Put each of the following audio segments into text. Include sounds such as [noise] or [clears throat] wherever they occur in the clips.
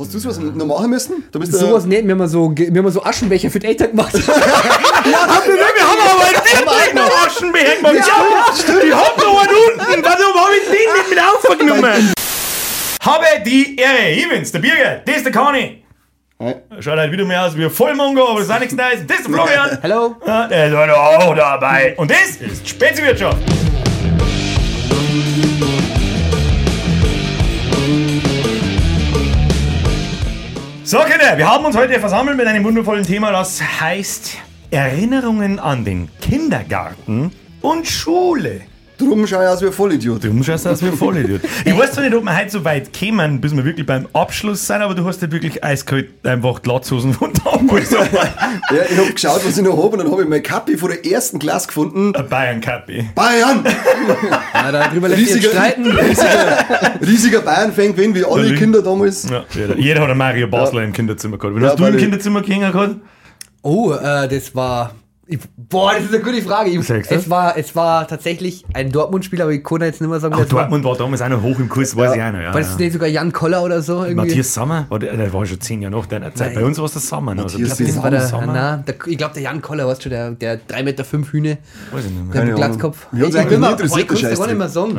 Hast du sowas noch machen müssen? Du bist Sowas nicht, wir haben so, wir haben so Aschenbecher für die Eltern gemacht. [laughs] Ja, wir haben aber wirklich noch Aschenbecher gemacht. Ja, die haben noch einen unten. Warum habe ich den nicht mit aufgenommen? Habe die Ehre, ich bin's, der Birger, das ist der Kani. Hi. Schaut halt wieder mehr aus wie ein Vollmongo, aber das ist auch nichts Neues. Das ist der Florian. Hallo? Ja, der ist heute auch dabei. Und das ist Speziwirtschaft. So, Kinder, wir haben uns heute versammelt mit einem wundervollen Thema, das heißt Erinnerungen an den Kindergarten und Schule. Drum schau ich aus wie ein Vollidiot. Du musst aus wie [laughs] voll Idiot. Ich weiß zwar nicht, ob wir heute so weit kämen, bis wir wirklich beim Abschluss sind, aber du hast ja wirklich eiskalt einfach die Latzhosen von damals. Ja, ich hab geschaut, was ich noch hab und dann hab ich mein Kappi von der ersten Klasse gefunden. Ein Bayern Kappi. Bayern! Ja, darüber lässt Riesiger, streiten. riesiger, riesiger Bayern-Fan gewesen, wie alle. Kinder damals. Ja, jeder, jeder hat einen Mario Basler im Kinderzimmer gehabt. Wenn Ja, hast du im Kinderzimmer gehängt gehabt? Oh, äh, das war. Ich, boah, das ist eine gute Frage. Ich, es, war, es war tatsächlich ein Dortmund-Spieler, aber ich kann jetzt nicht mehr sagen, Ach, wer es war. Dortmund war damals auch noch hoch im Kurs, weiß ich auch noch. Ja, War das ja. nicht sogar Jan Koller oder so? Irgendwie? Matthias Sommer, war der, der war schon zehn Jahre nach deiner Zeit. Nein. Bei uns war es der Sommer. noch. Also Matthias bisschen Das war der, Sommer. na, der, ich glaube, der Jan Koller, weißt du, der, der 3,5 Meter fünf Hühne, Weiß ich nicht mehr. der mit Ahnung. Glatzkopf. Hat's Ich nie mal- interessiert, boah, ich der dir gar nicht mehr sagen.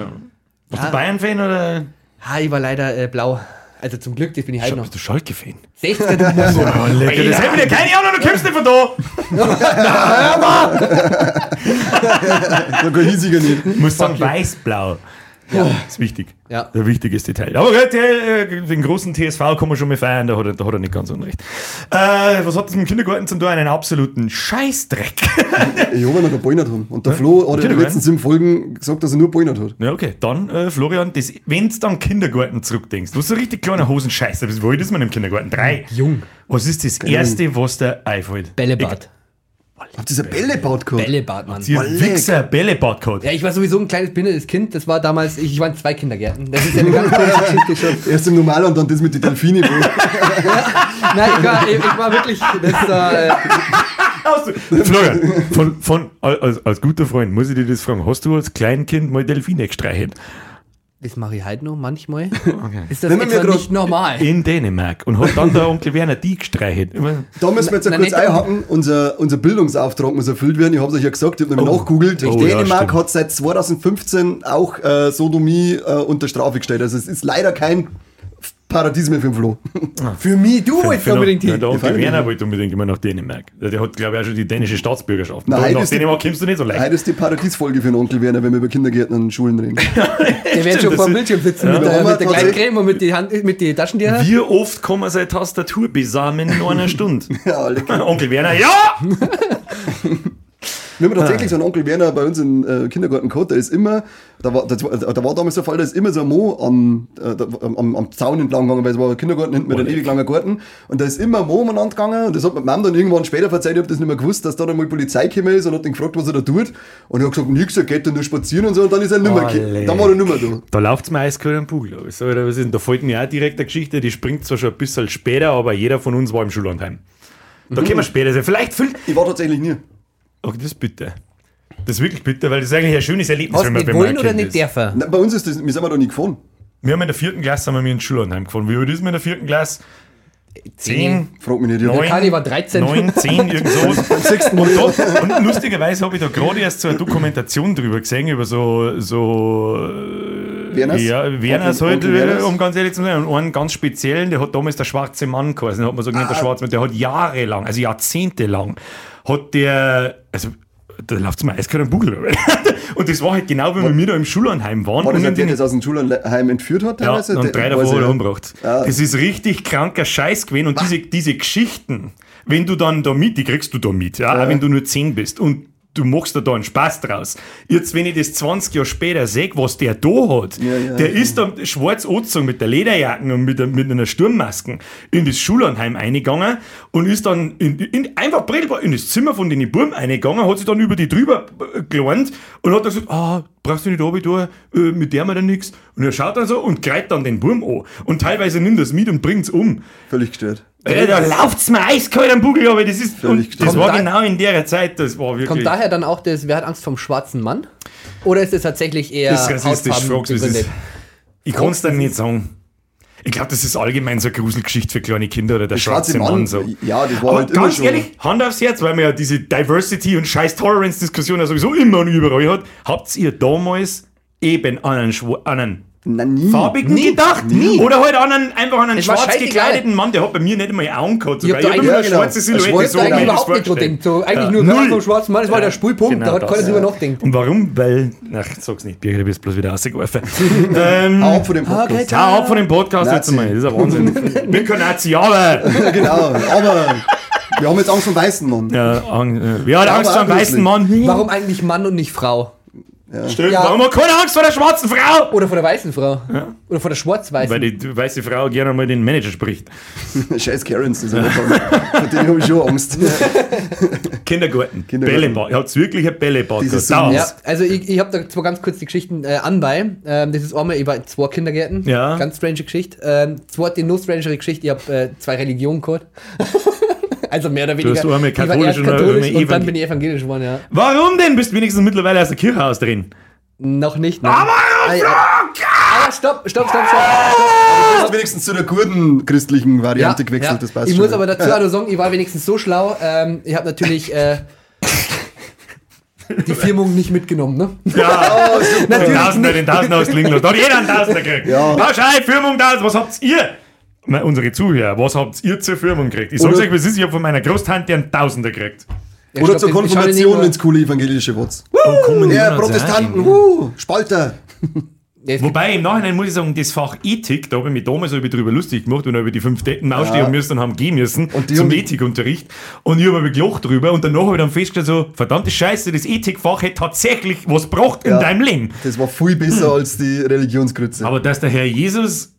Warst du Bayern-Fan oder Ha, ich war leider äh, blau. Also zum Glück, das bin ich halt noch. bist du Schalke-Fan? 60er, du [laughs] Mongo. Oh, lecker, das haben wir dir keine Ahnung, du kommst nicht von da. [laughs] [laughs] So kein hiesiger nicht. Ich muss sagen, weiß-blau. Ja, ist wichtig. Ja. Ein wichtiges Detail. Aber äh, den großen TSV kann man schon mal feiern, da hat er, da hat er nicht ganz unrecht. Äh, was hat das mit dem Kindergarten zum tun? Einen absoluten Scheißdreck. Ich hab ihn noch gebäunert haben. Und der Flo hat in den letzten sieben Folgen gesagt, dass er nur gebäunert hat. ja, okay. Dann, äh, Florian, das, wenn du dann Kindergarten zurückdenkst, du hast so richtig kleiner Hosenscheiße. Wie alt ist man im Kindergarten? Drei. Jung. Was ist das Erste, was dir einfällt? Bällebad. Habt ihr diese Bällebad gehabt? Bällebad, Mann. Oleg. Wichser Bällebad gehabt. Ja, ich war sowieso ein kleines behindertes Kind. Das war damals, ich war in zwei Kindergärten. Das ist ja eine [laughs] ganz komische Geschichte schon. Erst im Normal und dann das mit den Delfini. wo- [laughs] Nein, ich war, ich, ich war wirklich, das war, äh, Florian, von, von, als, als guter Freund muss ich dir das fragen. Hast du als Kleinkind mal Delfine gestreichelt? Das mache ich halt noch manchmal. [laughs] Ist das Wenn man mir etwa nicht normal? In Dänemark. Und hat dann der [laughs] Onkel Werner die gestreichelt. Immer- Da müssen wir jetzt ja kurz einhaken. Unser, unser Bildungsauftrag muss erfüllt werden. Ich habe es euch ja gesagt, ich habe nämlich Oh. nachgegoogelt. Oh, ja, Dänemark stimmt. hat seit 2015 auch äh, Sodomie äh, unter Strafe gestellt. Also es ist leider kein Paradies mehr für den Flo. [laughs] Für mich, du jetzt Für- unbedingt hin. der Onkel Werner wollte unbedingt immer nach Dänemark. Der hat, glaube ich, auch schon die dänische Staatsbürgerschaft. Nein, das nach ist die- Dänemark kommst du nicht so leicht. Heute ist die Paradiesfolge für den Onkel Werner, wenn wir über Kindergärten und Schulen reden. [laughs] Der wird schon vor dem Bildschirm sitzen Ja. mit, der, mit der kleinen Creme und mit die, Hand, mit die Taschentücher. Wie oft kann man seine Tastatur besamen in einer [laughs] Stunde? Ja. Onkel Werner, ja! Wir haben tatsächlich so einen Onkel Werner bei uns im äh, Kindergarten gehabt, der ist immer, da war, war- da war damals der Fall, da ist immer so ein Mo am, äh, da, am, am Zaun entlang gegangen, weil es war ein Kindergarten hinten mit einem ewig langen Garten und da ist immer ein Mo umeinander gegangen und das hat mir die Mom dann irgendwann später verzeiht, ich hab das nicht mehr gewusst, dass da dann mal Polizei gekommen ist und hat ihn gefragt, was er da tut und er hat gesagt, nix, er geht da nur spazieren und so und dann ist er nimmer Alle. gekommen. Dann war er nimmer da. Da läuft es mir eiskalt am Bugel. ab. So, oder was ist denn? Da fällt mir auch direkt eine Geschichte, die springt zwar schon ein bisschen später, aber jeder von uns war im Schullandheim. Da können wir später sein. Vielleicht füllt. Ich war tatsächlich nie. Ach, das ist bitte. Das ist wirklich bitte, weil das ist eigentlich ein schönes Erlebnis, Hast wenn man nicht man wollen oder nicht ist. dürfen? Na, bei uns ist das, wir sind wir da nie gefahren. Wir haben in der vierten Klasse sind wir mit ins Schullandheim gefahren. Wie alt ist man in der vierten Klasse? Zehn, Frag mich nicht. Ja. neun, Kali war 13. neun, zehn, irgend [laughs] sowas. Und, und lustigerweise habe ich da gerade erst so eine Dokumentation drüber gesehen, über so, so äh, Werners? ja, Werners halt, Werners? um ganz ehrlich zu sein. Und einen ganz speziellen, der hat damals der schwarze Mann geheißen, den hat man so genannt, der Ah. schwarze Mann, der hat jahrelang, also jahrzehntelang, hat der, also da läuft mir eiskalt am Bugel. [laughs] Und das war halt genau, wenn wir da im Schullandheim waren. War das und den- das aus dem Schulheim entführt hat? ja, teilweise? und Der- drei ich, hat er ja. umgebracht. Ah. Das ist richtig kranker Scheiß gewesen. Und [laughs] diese, diese Geschichten, wenn du dann da mit, die kriegst du da mit, ja, auch wenn du nur 10 bist. Und du machst da, da einen Spaß draus. Jetzt, wenn ich das 20 Jahre später sehe, was der da hat, Ja, ja. der ist da schwarz angezogen mit der Lederjacken und mit, der- mit einer Sturmmasken in das Schullandheim eingegangen und ist dann in, in, einfach brilbar in das Zimmer von den Buben eingegangen, hat sich dann über die drüber äh, gelernt und hat dann gesagt, ah, brauchst du nicht runter da, äh, mit der mir dann nichts. Und er schaut dann so und greift dann den Burm an. Und teilweise nimmt das mit und bringt's um. Völlig gestört. Äh, da läuft's mir eiskalt am Bugel, aber das ist, und das war genau in der Zeit, das war wirklich. Kommt daher dann auch das, wer hat Angst vom schwarzen Mann? Oder ist es tatsächlich eher Das ist rassistisch, fragst du, es? Ich kann's dir nicht sagen. Ich glaube, das ist allgemein so eine Gruselgeschichte für kleine Kinder oder der, schwarze, Mann. so. Ja, das war Aber halt immer ganz schon. ehrlich, Hand aufs Herz, weil man ja diese Diversity und scheiß Tolerance-Diskussion ja sowieso immer und überall hat. Habt ihr damals eben einen, einen Na, nie. farbigen Nie, gedacht? nie. Oder halt an einen, einfach an einen Es war schwarz gekleideten Mann, der hat bei mir nicht einmal Augen gehabt. Ich sogar. hab da hab eigentlich- immer eine ja, genau. schwarze Silhouette, schwarz- so ich eigentlich überhaupt nicht so denkt. So, eigentlich Ja. nur Null. Vom schwarzen Mann, das war der Spulpunkt, Genau da hat das, keiner drüber ja. nachdenkt. Und warum? Weil, ach, sag's nicht, Birgit, du bist bloß wieder rausgeworfen. [laughs] ähm, Hau ab von dem Podcast. Okay, ja, ab von dem Podcast jetzt Nazi. mal, das ist ein Wahnsinn. Ich bin kein Nazi, aber... Ja, genau. Aber wir haben jetzt Angst vor dem weißen Mann. Ja, Ang- äh, Ja, Angst vor einem auch weißen. Mann? Warum eigentlich Mann und nicht Frau? Stimmt, Ja. warum hat keine Angst vor der schwarzen Frau? Oder vor der weißen Frau? Oder vor der schwarz-weißen? Weil die weiße Frau gerne mal den Manager spricht. [laughs] Scheiß Karens, das ist Vor denen habe ich schon Angst. [laughs] Kindergarten, Kindergarten. Bällebad. Ihr habt wirklich ein Bällebad. Ja, also ich, ich habe da zwar ganz kurz die Geschichten äh, anbei. Ähm, das ist einmal, ich war in zwei Kindergärten. Ja. Ganz strange Geschichte. Ähm, zweite, noch strangere Geschichte, ich habe äh, zwei Religionen gehabt. [laughs] also mehr oder weniger. hast einmal ich war katholisch erst und katholisch einmal und dann bin ich evangelisch geworden, ja. Warum denn? Bist du wenigstens mittlerweile aus der Kirche aus drin? Noch nicht. nein. Aber Ah, ja. Ah, stopp, stopp, stopp, stopp. stopp. Du hast wenigstens zu der kurden-christlichen Variante gewechselt, ja. das passt Ich schon. muss aber dazu auch noch sagen, ich war wenigstens so schlau. Ähm, ich habe natürlich äh, [laughs] die Firmung nicht mitgenommen, ne? Ja, [laughs] den Natürlich Tausender, nicht. den Tausender aus Klinglos. Da hat jeder einen Tausender gekriegt. Ja. Pauschal, Firmung da, was habt ihr? Meine, unsere Zuhörer, was habt ihr zur Firmung gekriegt? Ich sag's euch, was ist, ich hab von meiner Großtante einen Tausender gekriegt. Ja, Oder stopp, zur Konfirmation ins coole evangelische Wurz. Kommunion Ja, Protestanten, so. uh, Spalter. Ja, Wobei im Nachhinein muss ich sagen, das Fach Ethik, da habe ich mich damals ich drüber lustig gemacht und habe die fünf Detten ausstehen müssen und haben gehen müssen Und die zum Ethikunterricht. Und ich habe mich gelacht drüber und danach habe ich dann festgestellt, so, verdammte Scheiße, das Ethikfach hätte tatsächlich was gebracht in Ja. deinem Leben. Das war viel besser als die Religionsgrütze. Aber dass der Herr Jesus,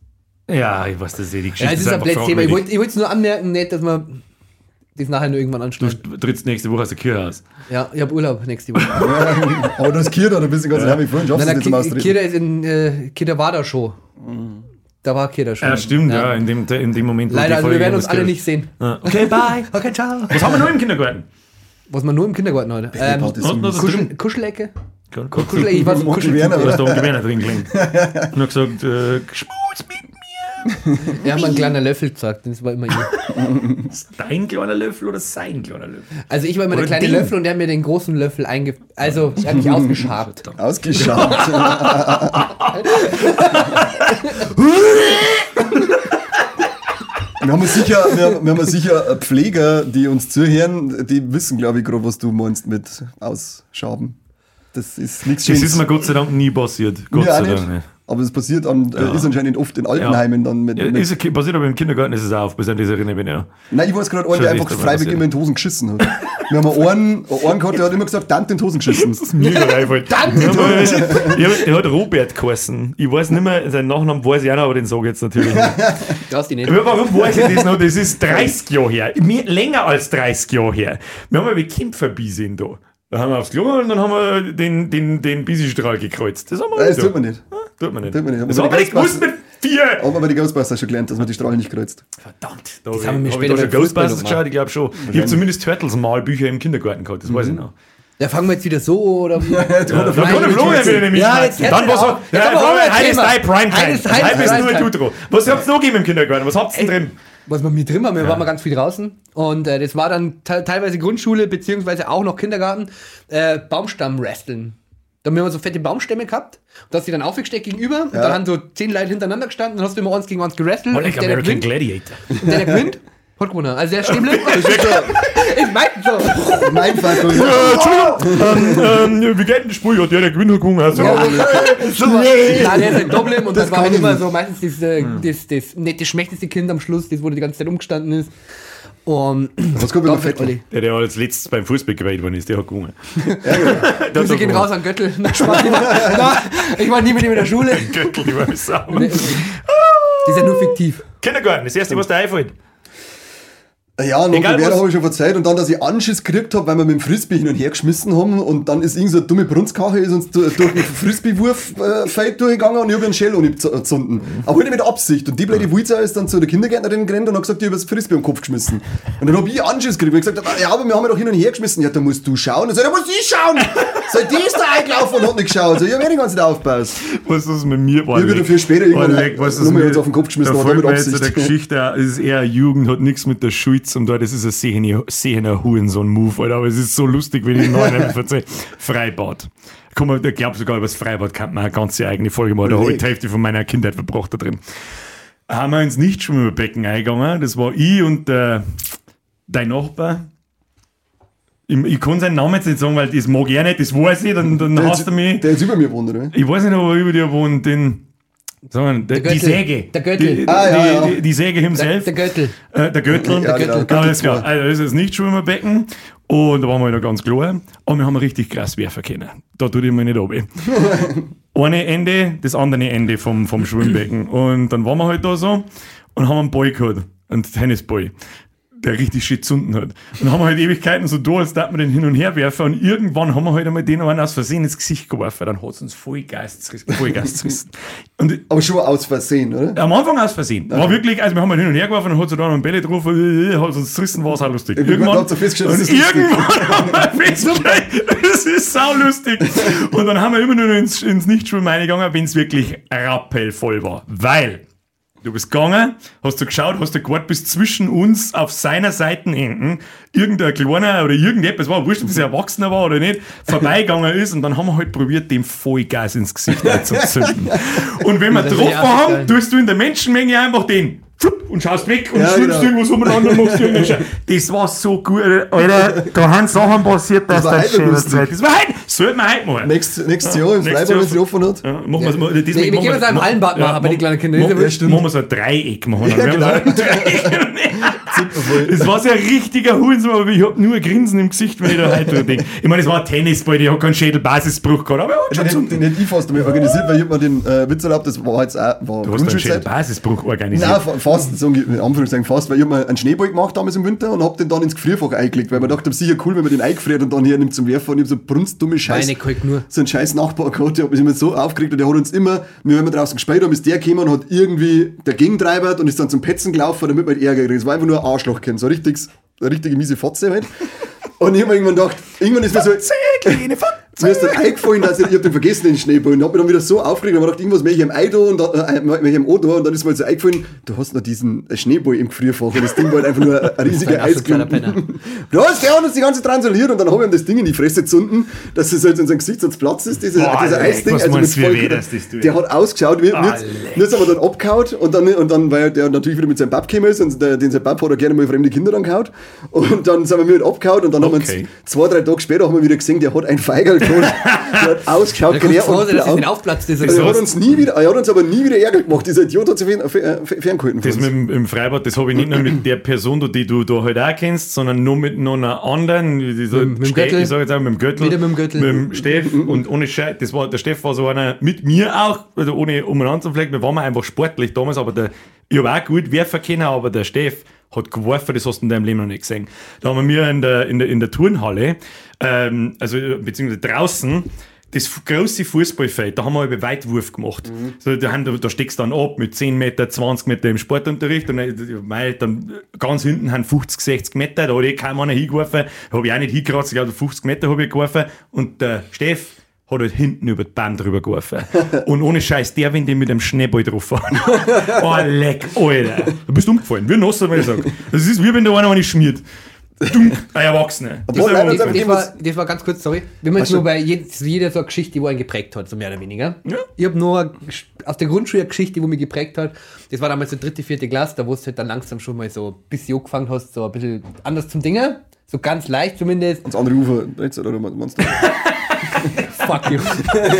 ja, ich weiß, das ist eh die Geschichte. Ja, es ist ein einfach blödes Thema. Ich wollte ich wollte es nur anmerken, nicht, dass man das nachher nur irgendwann anschneiden. Du trittst nächste Woche aus der Kirche aus. Ja, ich habe Urlaub nächste Woche. [laughs] Aber du hast Kirche, da bist du ganz heimlich vorhin, schaffst du nicht nein, Austreten. Kira ist in äh, Kira war da schon. Da war Kira schon. Ja, stimmt, ja, in, dem, in dem Moment. Leider, also wir werden uns alle nicht sehen. Ja. Okay, bye. [laughs] Okay, ciao. Was haben wir noch im Kindergarten? Was man nur im Kindergarten heute. Ähm, ist. Kuschel, Kuschelecke? Kuschel. Kuschelecke, ich war so Onkel Kuschel. Werner, Du hast da oder? Onkel Werner drin gelegen. [laughs] Und hat gesagt, äh, Schmutz mit [laughs] Er hat mir einen kleinen Löffel gesagt, das war immer ich. [laughs] Dein kleiner Löffel oder sein kleiner Löffel? Also ich war immer Oder der kleine Ding. Löffel und der hat mir den großen Löffel einge... Also, er hat mich [laughs] ausgeschabt. Ausgeschaut. Wir haben sicher, wir, wir haben sicher Pfleger, die uns zuhören, die wissen, glaube ich, gerade, was du meinst mit Ausschaben. Das ist nichts Das Schönes. ist mir Gott sei Dank nie passiert. Gott Mir auch sei nicht. Dank nicht. Aber es passiert an, äh, ist anscheinend oft in Altenheimen dann mit. Ja, mit ist passiert aber im Kindergarten ist es auch, bis an diese ich mich ja. Nein, ich weiß gerade einen, der einfach freiwillig immer in die Hosen geschissen hat. Wir haben einen, einen gehabt, der hat immer gesagt, Tante in die Hosen geschissen. Mir gerade eingefallen. Ja, Der hat Robert geheißen. Ich weiß nicht mehr, seinen Nachnamen weiß ich auch noch, aber den sage ich jetzt natürlich nicht. [laughs] Traust dich nicht. Aber Warum weiß ich das noch? Das ist 30 Jahre her. Mehr, länger als 30 Jahre her. Wir haben mal Kämpferbisi da. Da haben wir aufs Klo und dann haben wir den, den, den Bisi-Strahl gekreuzt. Das haben wir Nein, das wieder. tut man nicht. Tut man nicht. Tut man nicht. Das Aber haben wir die nicht gewusst mit vier. Aber bei den Ghostbusters schon gelernt, dass man die Strahlen nicht kreuzt. Verdammt. Da haben wir hab mir ich später da schon Ghostbusters geschaut, ich glaube schon. Ich habe zumindest Turtles-Malbücher im Kindergarten gehabt, das weiß ich noch. Ja, fangen wir jetzt wieder so oder. Da Nein, kann der ich Florian nicht. nämlich Ja, jetzt schmeißen. Dann was hat. Jetzt Ja, Thema. dein Primetime. Ist nur Primetime. Was habt ihr noch gegeben im Kindergarten? Was habt ihr denn drin? was wir mit drin haben, wir waren mal ganz viel draußen und äh, das war dann te teilweise Grundschule beziehungsweise auch noch Kindergarten, äh, Baumstamm-Wresteln. Da haben wir immer so fette Baumstämme gehabt und da hast du die dann aufgesteckt gegenüber und dann haben so zehn Leute hintereinander gestanden und hast du immer eins gegen eins gewrestelt Oh, und like der, der American gewinnt, Gladiator. und der, der gewinnt, [laughs] gewonnen. Also der bleibt. ich meine so. Mein Fall. ähm, ähm, wie geht denn das Spiel? Ja, der, der gewinnt hat gewonnen. Also, Nein, der ist in Dublin und Das das war halt immer so meistens das, äh, das, das nette, schmächteste Kind am Schluss, das wo die ganze Zeit umgestanden ist. Und Was kommt Doch, fett? Olli. der, der als letztes beim Fußball gewählt worden ist, der hat gewonnen. [laughs] Grüße gehen raus an Göttel. Na, [laughs] ich war nie mit ihm in der Schule. Göttl, die war sauber. Die ist ja nur fiktiv. Kindergarten, das erste, was dir einfällt. Ja, noch Egal, Gewehr was- habe ich schon verzeiht und dann, dass ich Anschiss gekriegt habe, weil wir mit dem Frisbee hin und her geschmissen haben und dann ist irgend so eine dumme Brunskache ist uns du- durch den Frisbee-Wurf-Feld durchgegangen und ich habe einen Shell angezündet. Aber halt nicht mit Absicht. Und die blöde Wulza ist dann zu der Kindergärtnerin gerannt und hat gesagt, ich habe das Frisbee am Kopf geschmissen. Und dann habe ich Anschiss gekriegt, weil ich gesagt habe, ja, aber wir haben ja doch hin und her geschmissen. Ja, da musst du schauen. Und so, da muss ich schauen. So, die ist da eingelaufen und hat nicht geschaut. So, ich habe eh die ganze Zeit aufgepasst. Was das mit mir war. Ich würde dafür später irgendwann Leck, was mir jetzt auf den Kopf geschmissen da fällt mit mir jetzt eine Geschichte, es ist eher Jugend, hat nichts mit der Schuld zum tun, das ist ein sehender, Hurensohn-Move, Alter, aber es ist so lustig, wenn ich den neuen erzähle. Freibad. Guck mal, ich glaube sogar über das Freibad kann man eine ganze eigene Folge machen, da habe ich die Hälfte von meiner Kindheit verbracht da drin. Haben wir ins Nichtschwimmerbecken eingegangen, das war ich und äh, dein Nachbar, ich, ich kann seinen Namen jetzt nicht sagen, weil das mag er nicht, das weiß ich, dann, dann Der hast jetzt, du mich. der jetzt über mir wohnt, oder? Ich weiß nicht, ob er über dir wohnt, den. Sagen wir, der, die. Säge. Der Göttel. Die, Ah, ja, ja. Die, die Säge Der, himself. der Göttel. äh, der Göttel. Ja, genau, Göttel Alles klar. Also, das ist das Nichtschwimmerbecken. Und da waren wir wieder ganz klar. Und wir haben richtig krass werfen können. Da tue ich mir nicht runter. [laughs] Eine Ende, das andere Ende vom, vom Schwimmbecken. Und dann waren wir halt da so und haben einen Ball gehabt. Einen Tennisball. Der richtig shit zunden hat. Und dann haben wir halt Ewigkeiten so da, als darf man den hin und her werfen. Und irgendwann haben wir halt einmal den einen aus Versehen ins Gesicht geworfen. Dann hat es uns voll Geist voll Geist gerissen. Und [laughs] Aber schon aus Versehen, oder? am Anfang aus Versehen. War wirklich, also wir haben halt hin und her geworfen und hat so da noch ein Bälle drauf, äh, hat uns zerrissen, war es auch lustig. Irgendwann habt ihr festgestellt, und das irgendwann haben wir festgestellt, es ist sau lustig. Und dann haben wir immer nur ins, ins Nichtschwimmen eingegangen, wenn es wirklich rappelvoll war. Weil du bist gegangen, hast du geschaut, hast du gewartet, bis zwischen uns auf seiner Seitenenden irgendein kleiner oder irgendetwas war, wurscht, ob es ein Erwachsener war oder nicht, vorbeigegangen ist und dann haben wir halt probiert, dem Vollgas ins Gesicht zu zünden. [laughs] Und wenn wir ja haben, tust du in der Menschenmenge einfach den und schaust weg und Ja, schwimmst genau. irgendwas umeinander machst irgendeinen. [laughs] Das war so gut, Alter. Da haben Sachen passiert, dass das heute schön ist. Das war heute, sollten wir heute machen. Nächstes, nächstes Jahr im Jahr- wenn es offen hat. Ja, machen wir's mal. Nee, wir gehen jetzt einem Hallenbad machen, bei den kleinen ja Machen, wir so ein Dreieck machen. wir. Ja, Wir [laughs] Dreieck. Das war so ein richtiger Hurensohn, aber ich hab nur ein Grinsen im Gesicht, wenn ich da heute denke. Ich meine, es war ein Tennisball, ich hab keinen Schädelbasisbruch gehabt, aber er hat schon Den, hätte ich fast einmal organisiert, weil ich hab mir den äh, Witz erlaubt, das war jetzt auch war Du hast einen. Schädelbasisbruch organisiert. Nein, fa- fast, so in Anführungszeichen fast, weil ich mir einen Schneeball gemacht damals im Winter und hab den dann ins Gefrierfach eingelegt, weil man dachte, sicher cool, wenn man den eingefriert und dann hier nimmt zum Werfen und ich hab so brunstdumme Scheiß. Meine Kalk nur. so ein scheiß Nachbar gehabt, der hat mich immer so aufgeregt und der hat uns immer, wenn wir draußen gespielt haben, ist der gekommen und hat irgendwie dagegen treibert und ist dann zum Petzen gelaufen, damit man halt Ärger kriegt. Das war einfach nur ein Arschloch, kennen. so ein richtiges, eine richtige miese Fotze halt. Und ich hab mir irgendwann gedacht, irgendwann ist mir so. Mir ist dann [laughs] eingefallen, dass ich, ich hab den vergessen, den Schneeball, und hab mich dann wieder so aufgeregt, und hab gedacht, irgendwas möchte ich Ei da und da, äh, möchte ich am O da, und dann ist mir halt so eingefallen, du hast noch diesen äh, Schneeball im Gefrierfach, und das Ding war halt einfach nur [laughs] ein riesiger Eisklumpen. Ja, der hat uns die ganze transoliert und dann habe ich ihm das Ding in die Fresse gezunden, dass es halt in seinem Gesicht sonst Platz ist, diese, Boah, dieser Eisding. Also meinst du, voll- weh das tut? der hat ausgeschaut, jetzt haben wir dann abgehauen und dann, und dann, weil der natürlich wieder mit seinem Bab gekommen ist und der, den sein Bab hat er gerne mal fremde Kinder angehauen und dann sind wir mit abgehauen und dann haben wir Okay. uns zwei, drei Tage später haben wir wieder gesehen, der hat ein Feigerl gehabt, der hat ausgeschaut, quer froh und blau. den aufplatzt ist. Also er hat uns nie wieder, er hat uns aber nie wieder Ärger gemacht. Dieser Idiot hat sich fern, ferngehalten Das mit dem, im Freibad, das habe ich nicht nur mit der Person, die du da halt auch kennst, sondern nur mit noch einer anderen. Die, die, Mit dem Göttl. Ich sage jetzt auch mit dem Göttel. Wieder mit dem Göttl. Mit dem Steff und ohne Scheiß. Das war, der Steff war so einer mit mir auch, also ohne umeinander zu flecken. Wir waren einfach sportlich damals, aber der, ich habe auch gut werfen können, aber der Steff hat geworfen, das hast du in deinem Leben noch nicht gesehen. Da haben wir in der, in der, in der Turnhalle, ähm, also beziehungsweise draußen, das große Fußballfeld, da haben wir über Weitwurf gemacht. So, da, haben, da steckst du dann ab mit 10 Meter, 20 Meter im Sportunterricht und mei, dann ganz hinten haben 50, 60 Meter, da hat eh kaum einer hingeworfen, habe ich auch nicht hingekratzt, ich glaube 50 Meter habe ich geworfen und der Steff hat halt hinten über die Bahn drüber geworfen. [laughs] Und ohne Scheiß, der, wenn die mit dem Schneeball drauf fahren. [laughs] oh, leck, Alter. Du bist umgefallen, wie Nasser, wenn ich sage. Das ist wie wenn der einer eine schmiert. Dumm, ein Erwachsener. Das das-. Das war, das war ganz kurz, sorry. Wir haben jetzt nur bei jed- jeder so eine Geschichte, die einen geprägt hat, so mehr oder weniger. Ja. Ich habe nur aus der Grundschule eine Geschichte, die mich geprägt hat. Das war damals so dritte, vierte Klasse, da wo du halt dann langsam schon mal so ein bisschen angefangen hast, so ein bisschen anders zum Dinger. So ganz leicht zumindest. Ins andere Ufer, jetzt, oder meinst du? [laughs] [laughs] Fuck you.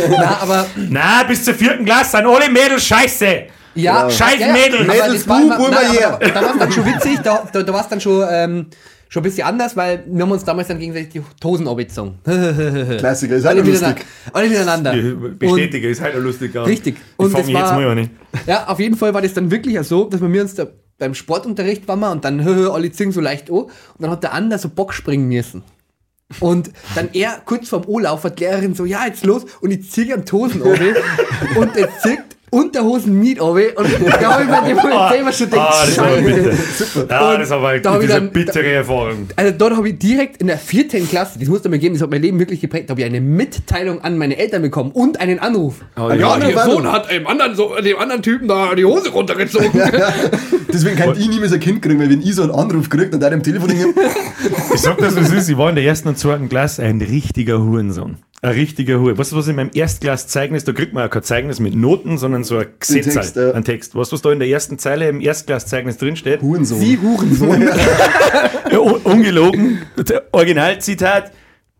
Na, aber Na, bis zur vierten Klasse sind alle Mädels scheiße. ja, Scheiß ja, Mädels. Mädels, buh, immer- nein, mal her. Da war es dann schon witzig, da, da, da war es dann schon, ähm, schon ein bisschen anders, weil wir haben uns damals dann gegenseitig die Hosen abgezogen. [laughs] Klassiker, ist halt alle, lustig. miteinander, alle miteinander. Ich Bestätige, ist halt ein lustiger. Richtig. Ich Und fange das jetzt war- mal an. Ja, auf jeden Fall war das dann wirklich so, dass wir uns da beim Sportunterricht waren wir und dann hö, [laughs] hö, alle zingen so leicht an und dann hat der andere so Bock springen müssen. Und dann er kurz vorm O-Lauf hat die Lehrerin so, ja, jetzt los. Und ich ziehe am Tosen runter [laughs] und er zieht Unterhosen mit runter und [laughs] da habe ich mir die Polizei immer schon gedacht, Ah, das war Scheiße. Ja, Und das war da hab eine ich dann- bittere Erfahrung. Also dort habe ich direkt in der vierten Klasse, das muss man mir geben, das hat mein Leben wirklich geprägt, habe ich eine Mitteilung an meine Eltern bekommen und einen Anruf. Oh, ja, ja, der Sohn hat dem anderen, so, dem anderen Typen da die Hose runtergezogen. [laughs] Deswegen kann ich niemals ein Kind kriegen, weil wenn ich so einen Anruf kriege und einem Telefon Ich sag das, was ist. Ich war in der ersten und zweiten Klasse ein richtiger Hurensohn. Ein richtiger Hure. Weißt du, was in meinem Erstklass-Zeugnis, da kriegt man ja kein Zeugnis mit Noten, sondern so ein Gesetz, Text, ja. ein Text. Weißt du, was da in der ersten Zeile im Erstklass-Zeugnis drinsteht? Hurensohn. Sie Hurensohn. [laughs] Ja, un ungelogen. Der Originalzitat.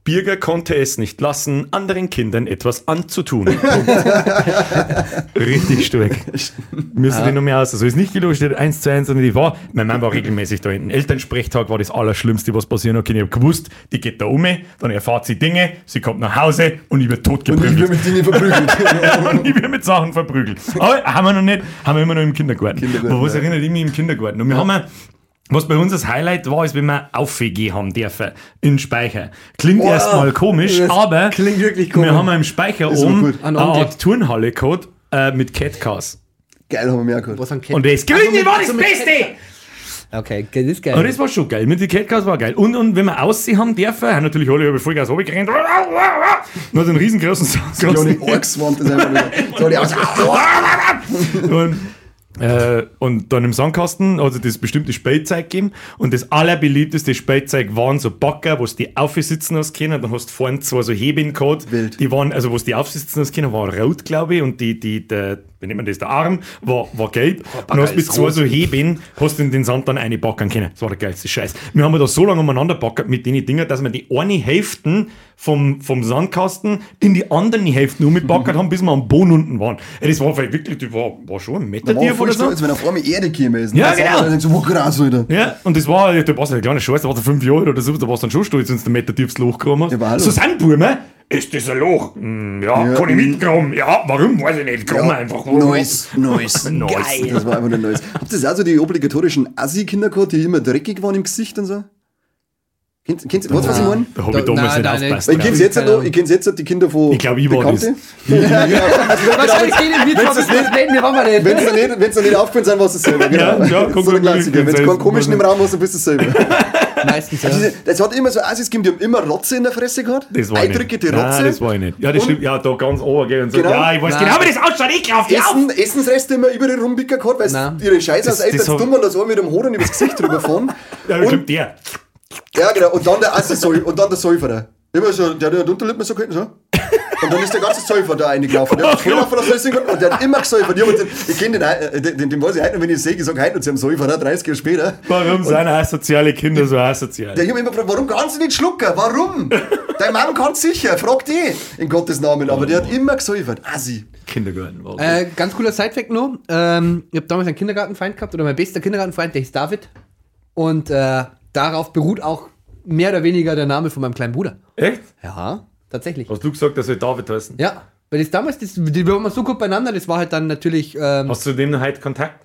Birger konnte es nicht lassen, anderen Kindern etwas anzutun. [laughs] Richtig stark. Müssen ja. die noch mehr aus. Also ist nicht gelogen, steht eins zu eins, sondern die war, mein Mann war regelmäßig da hinten. Elternsprechtag war das Allerschlimmste, was passieren kann. Ich habe gewusst, die geht da um, dann erfahrt sie Dinge, sie kommt nach Hause und ich werde tot Und ich will mit Dingen verprügelt. [laughs] und ich werde mit Sachen verprügelt. Aber haben wir noch nicht, haben wir immer noch im Kindergarten. Kindergarten, Aber was ja. erinnert ich mich im Kindergarten? Und wir haben ja, was bei uns das Highlight war, ist, wenn wir aufgehen haben dürfen in Speicher. Klingt Wow. erstmal komisch, Das aber klingt wirklich komisch. wir haben im Speicher oben eine. Art Turnhalle gehabt äh, mit Catcars. Geil, haben wir mehr gehört. Was an Cat- Und das Also Grüne mit- war also das mit Beste! Okay, das ist geil. Aber das war schon geil. Mit den Catcars war geil. Und, und wenn wir aussehen haben dürfen, haben natürlich alle über Vollgas runtergerannt. Nur so einen riesengroßen Die kleine Sandkasten. Orkswand ist einfach wieder. [laughs] So die aus. und, äh, und dann im Sandkasten hat es das bestimmte Spielzeug gegeben. Und das allerbeliebteste Spielzeug waren so Backer, wo du die aufsitzen hast können. Dann hast du vorne zwei so Heben gehabt. Wild. Die waren, also wo du die aufsitzen hast können, war rot, glaube ich. Und die, die, der, wie nennt man das, der Arm war, war gelb. und hast mit zwei so Heben, hast du in den Sand dann eine backen können. Das war der geilste Scheiß. Wir haben da so lange umeinander backert mit den Dingen, dass wir die eine Hälfte vom, vom Sandkasten in die anderen Hälften umgebackert [laughs] haben, bis wir am Boden unten waren. Das war vielleicht wirklich, das war, war schon ein Meter Da war tief voll oder so. stolz, wenn auf einmal Erde gekommen ist. Ja, genau. Dann denkst du, wo krass, Alter. Ja, und das war, da warst du ein kleiner Scheiß, da warst du fünf Jahre oder so, da warst du dann schon stolz, wenn du ein Meter tiefes Loch gekommen hast. So Sandburme, ist das ein Loch? Hm, ja, Ja, kann ich mhm. mitkommen. Ja, warum? Weiß ich nicht. Komm einfach. Nice, nice. Nice. Das war einfach nur nice. Habt ihr auch so die obligatorischen Assi-Kinder gehabt, die immer dreckig waren im Gesicht und so? Kennst, kennst, weißt du, was ich meine? Da habe ich Da- damals nein, nicht nein, aufgepasst. Ich Ja. kenn's jetzt ich kenn's jetzt die Kinder von Ich glaub, ich war das. [laughs] Ja, genau. [laughs] Wahrscheinlich reden wir das nicht- reden wir mal nicht. Wenn es noch nicht, nicht aufgefallen sein, was es selber. Genau. Ja, ja, das ist Klassiker. Wenn es keinen komischen im Raum hast, dann bist du es selber. [laughs] Meistens, ja. Diese- Das hat immer so Assis gegeben, die haben immer Rotze in der Fresse gehabt. Das war ich Eindrücke, die Nein, Rotze. das war ich nicht. Ja, das Und- stimmt. Ja, da ganz oben gehen und so. Genau. Ja, ich weiß Nein. genau, wie das ausschaut. Ich lauf die auf. Essen, Essensreste immer über die Rumbicker gehabt, weil Nein. sie ihre Scheiße aus Eis dumm und das so mit dem Hoden übers Gesicht drüber fahren. [laughs] Ja, ich und, der. ja, genau. Und dann der Assi und dann der Säufer. Immer so, der hat ja die Unterlippen so gehalten, so. [laughs] Und dann ist der ganze Säufer da reingelaufen. Der hat voll das Racing und der hat immer gesäufert. Ich, hab den, ich kenne den, den, den, den weiß ich heute noch, wenn ich sehe, ich sage heute noch zu einem Säufer, 30 Jahre später. Warum sind asoziale Kinder so asozial? Der, ich hab immer gefragt, warum kannst du nicht schlucken? Warum? Dein Mann kann sicher, frag die. In Gottes Namen. Aber der hat immer gesäufert. Assi. Kindergarten war Äh, ganz cooler Sidefact noch. Ähm, ich habe damals einen Kindergartenfreund gehabt, oder mein bester Kindergartenfreund, der hieß David. Und äh, darauf beruht auch mehr oder weniger der Name von meinem kleinen Bruder. Echt? Ja, tatsächlich. Hast du gesagt, dass soll David heißen? Ja, weil das damals, das, die waren so gut beieinander, das war halt dann natürlich, ähm, Hast du dem noch heute Kontakt?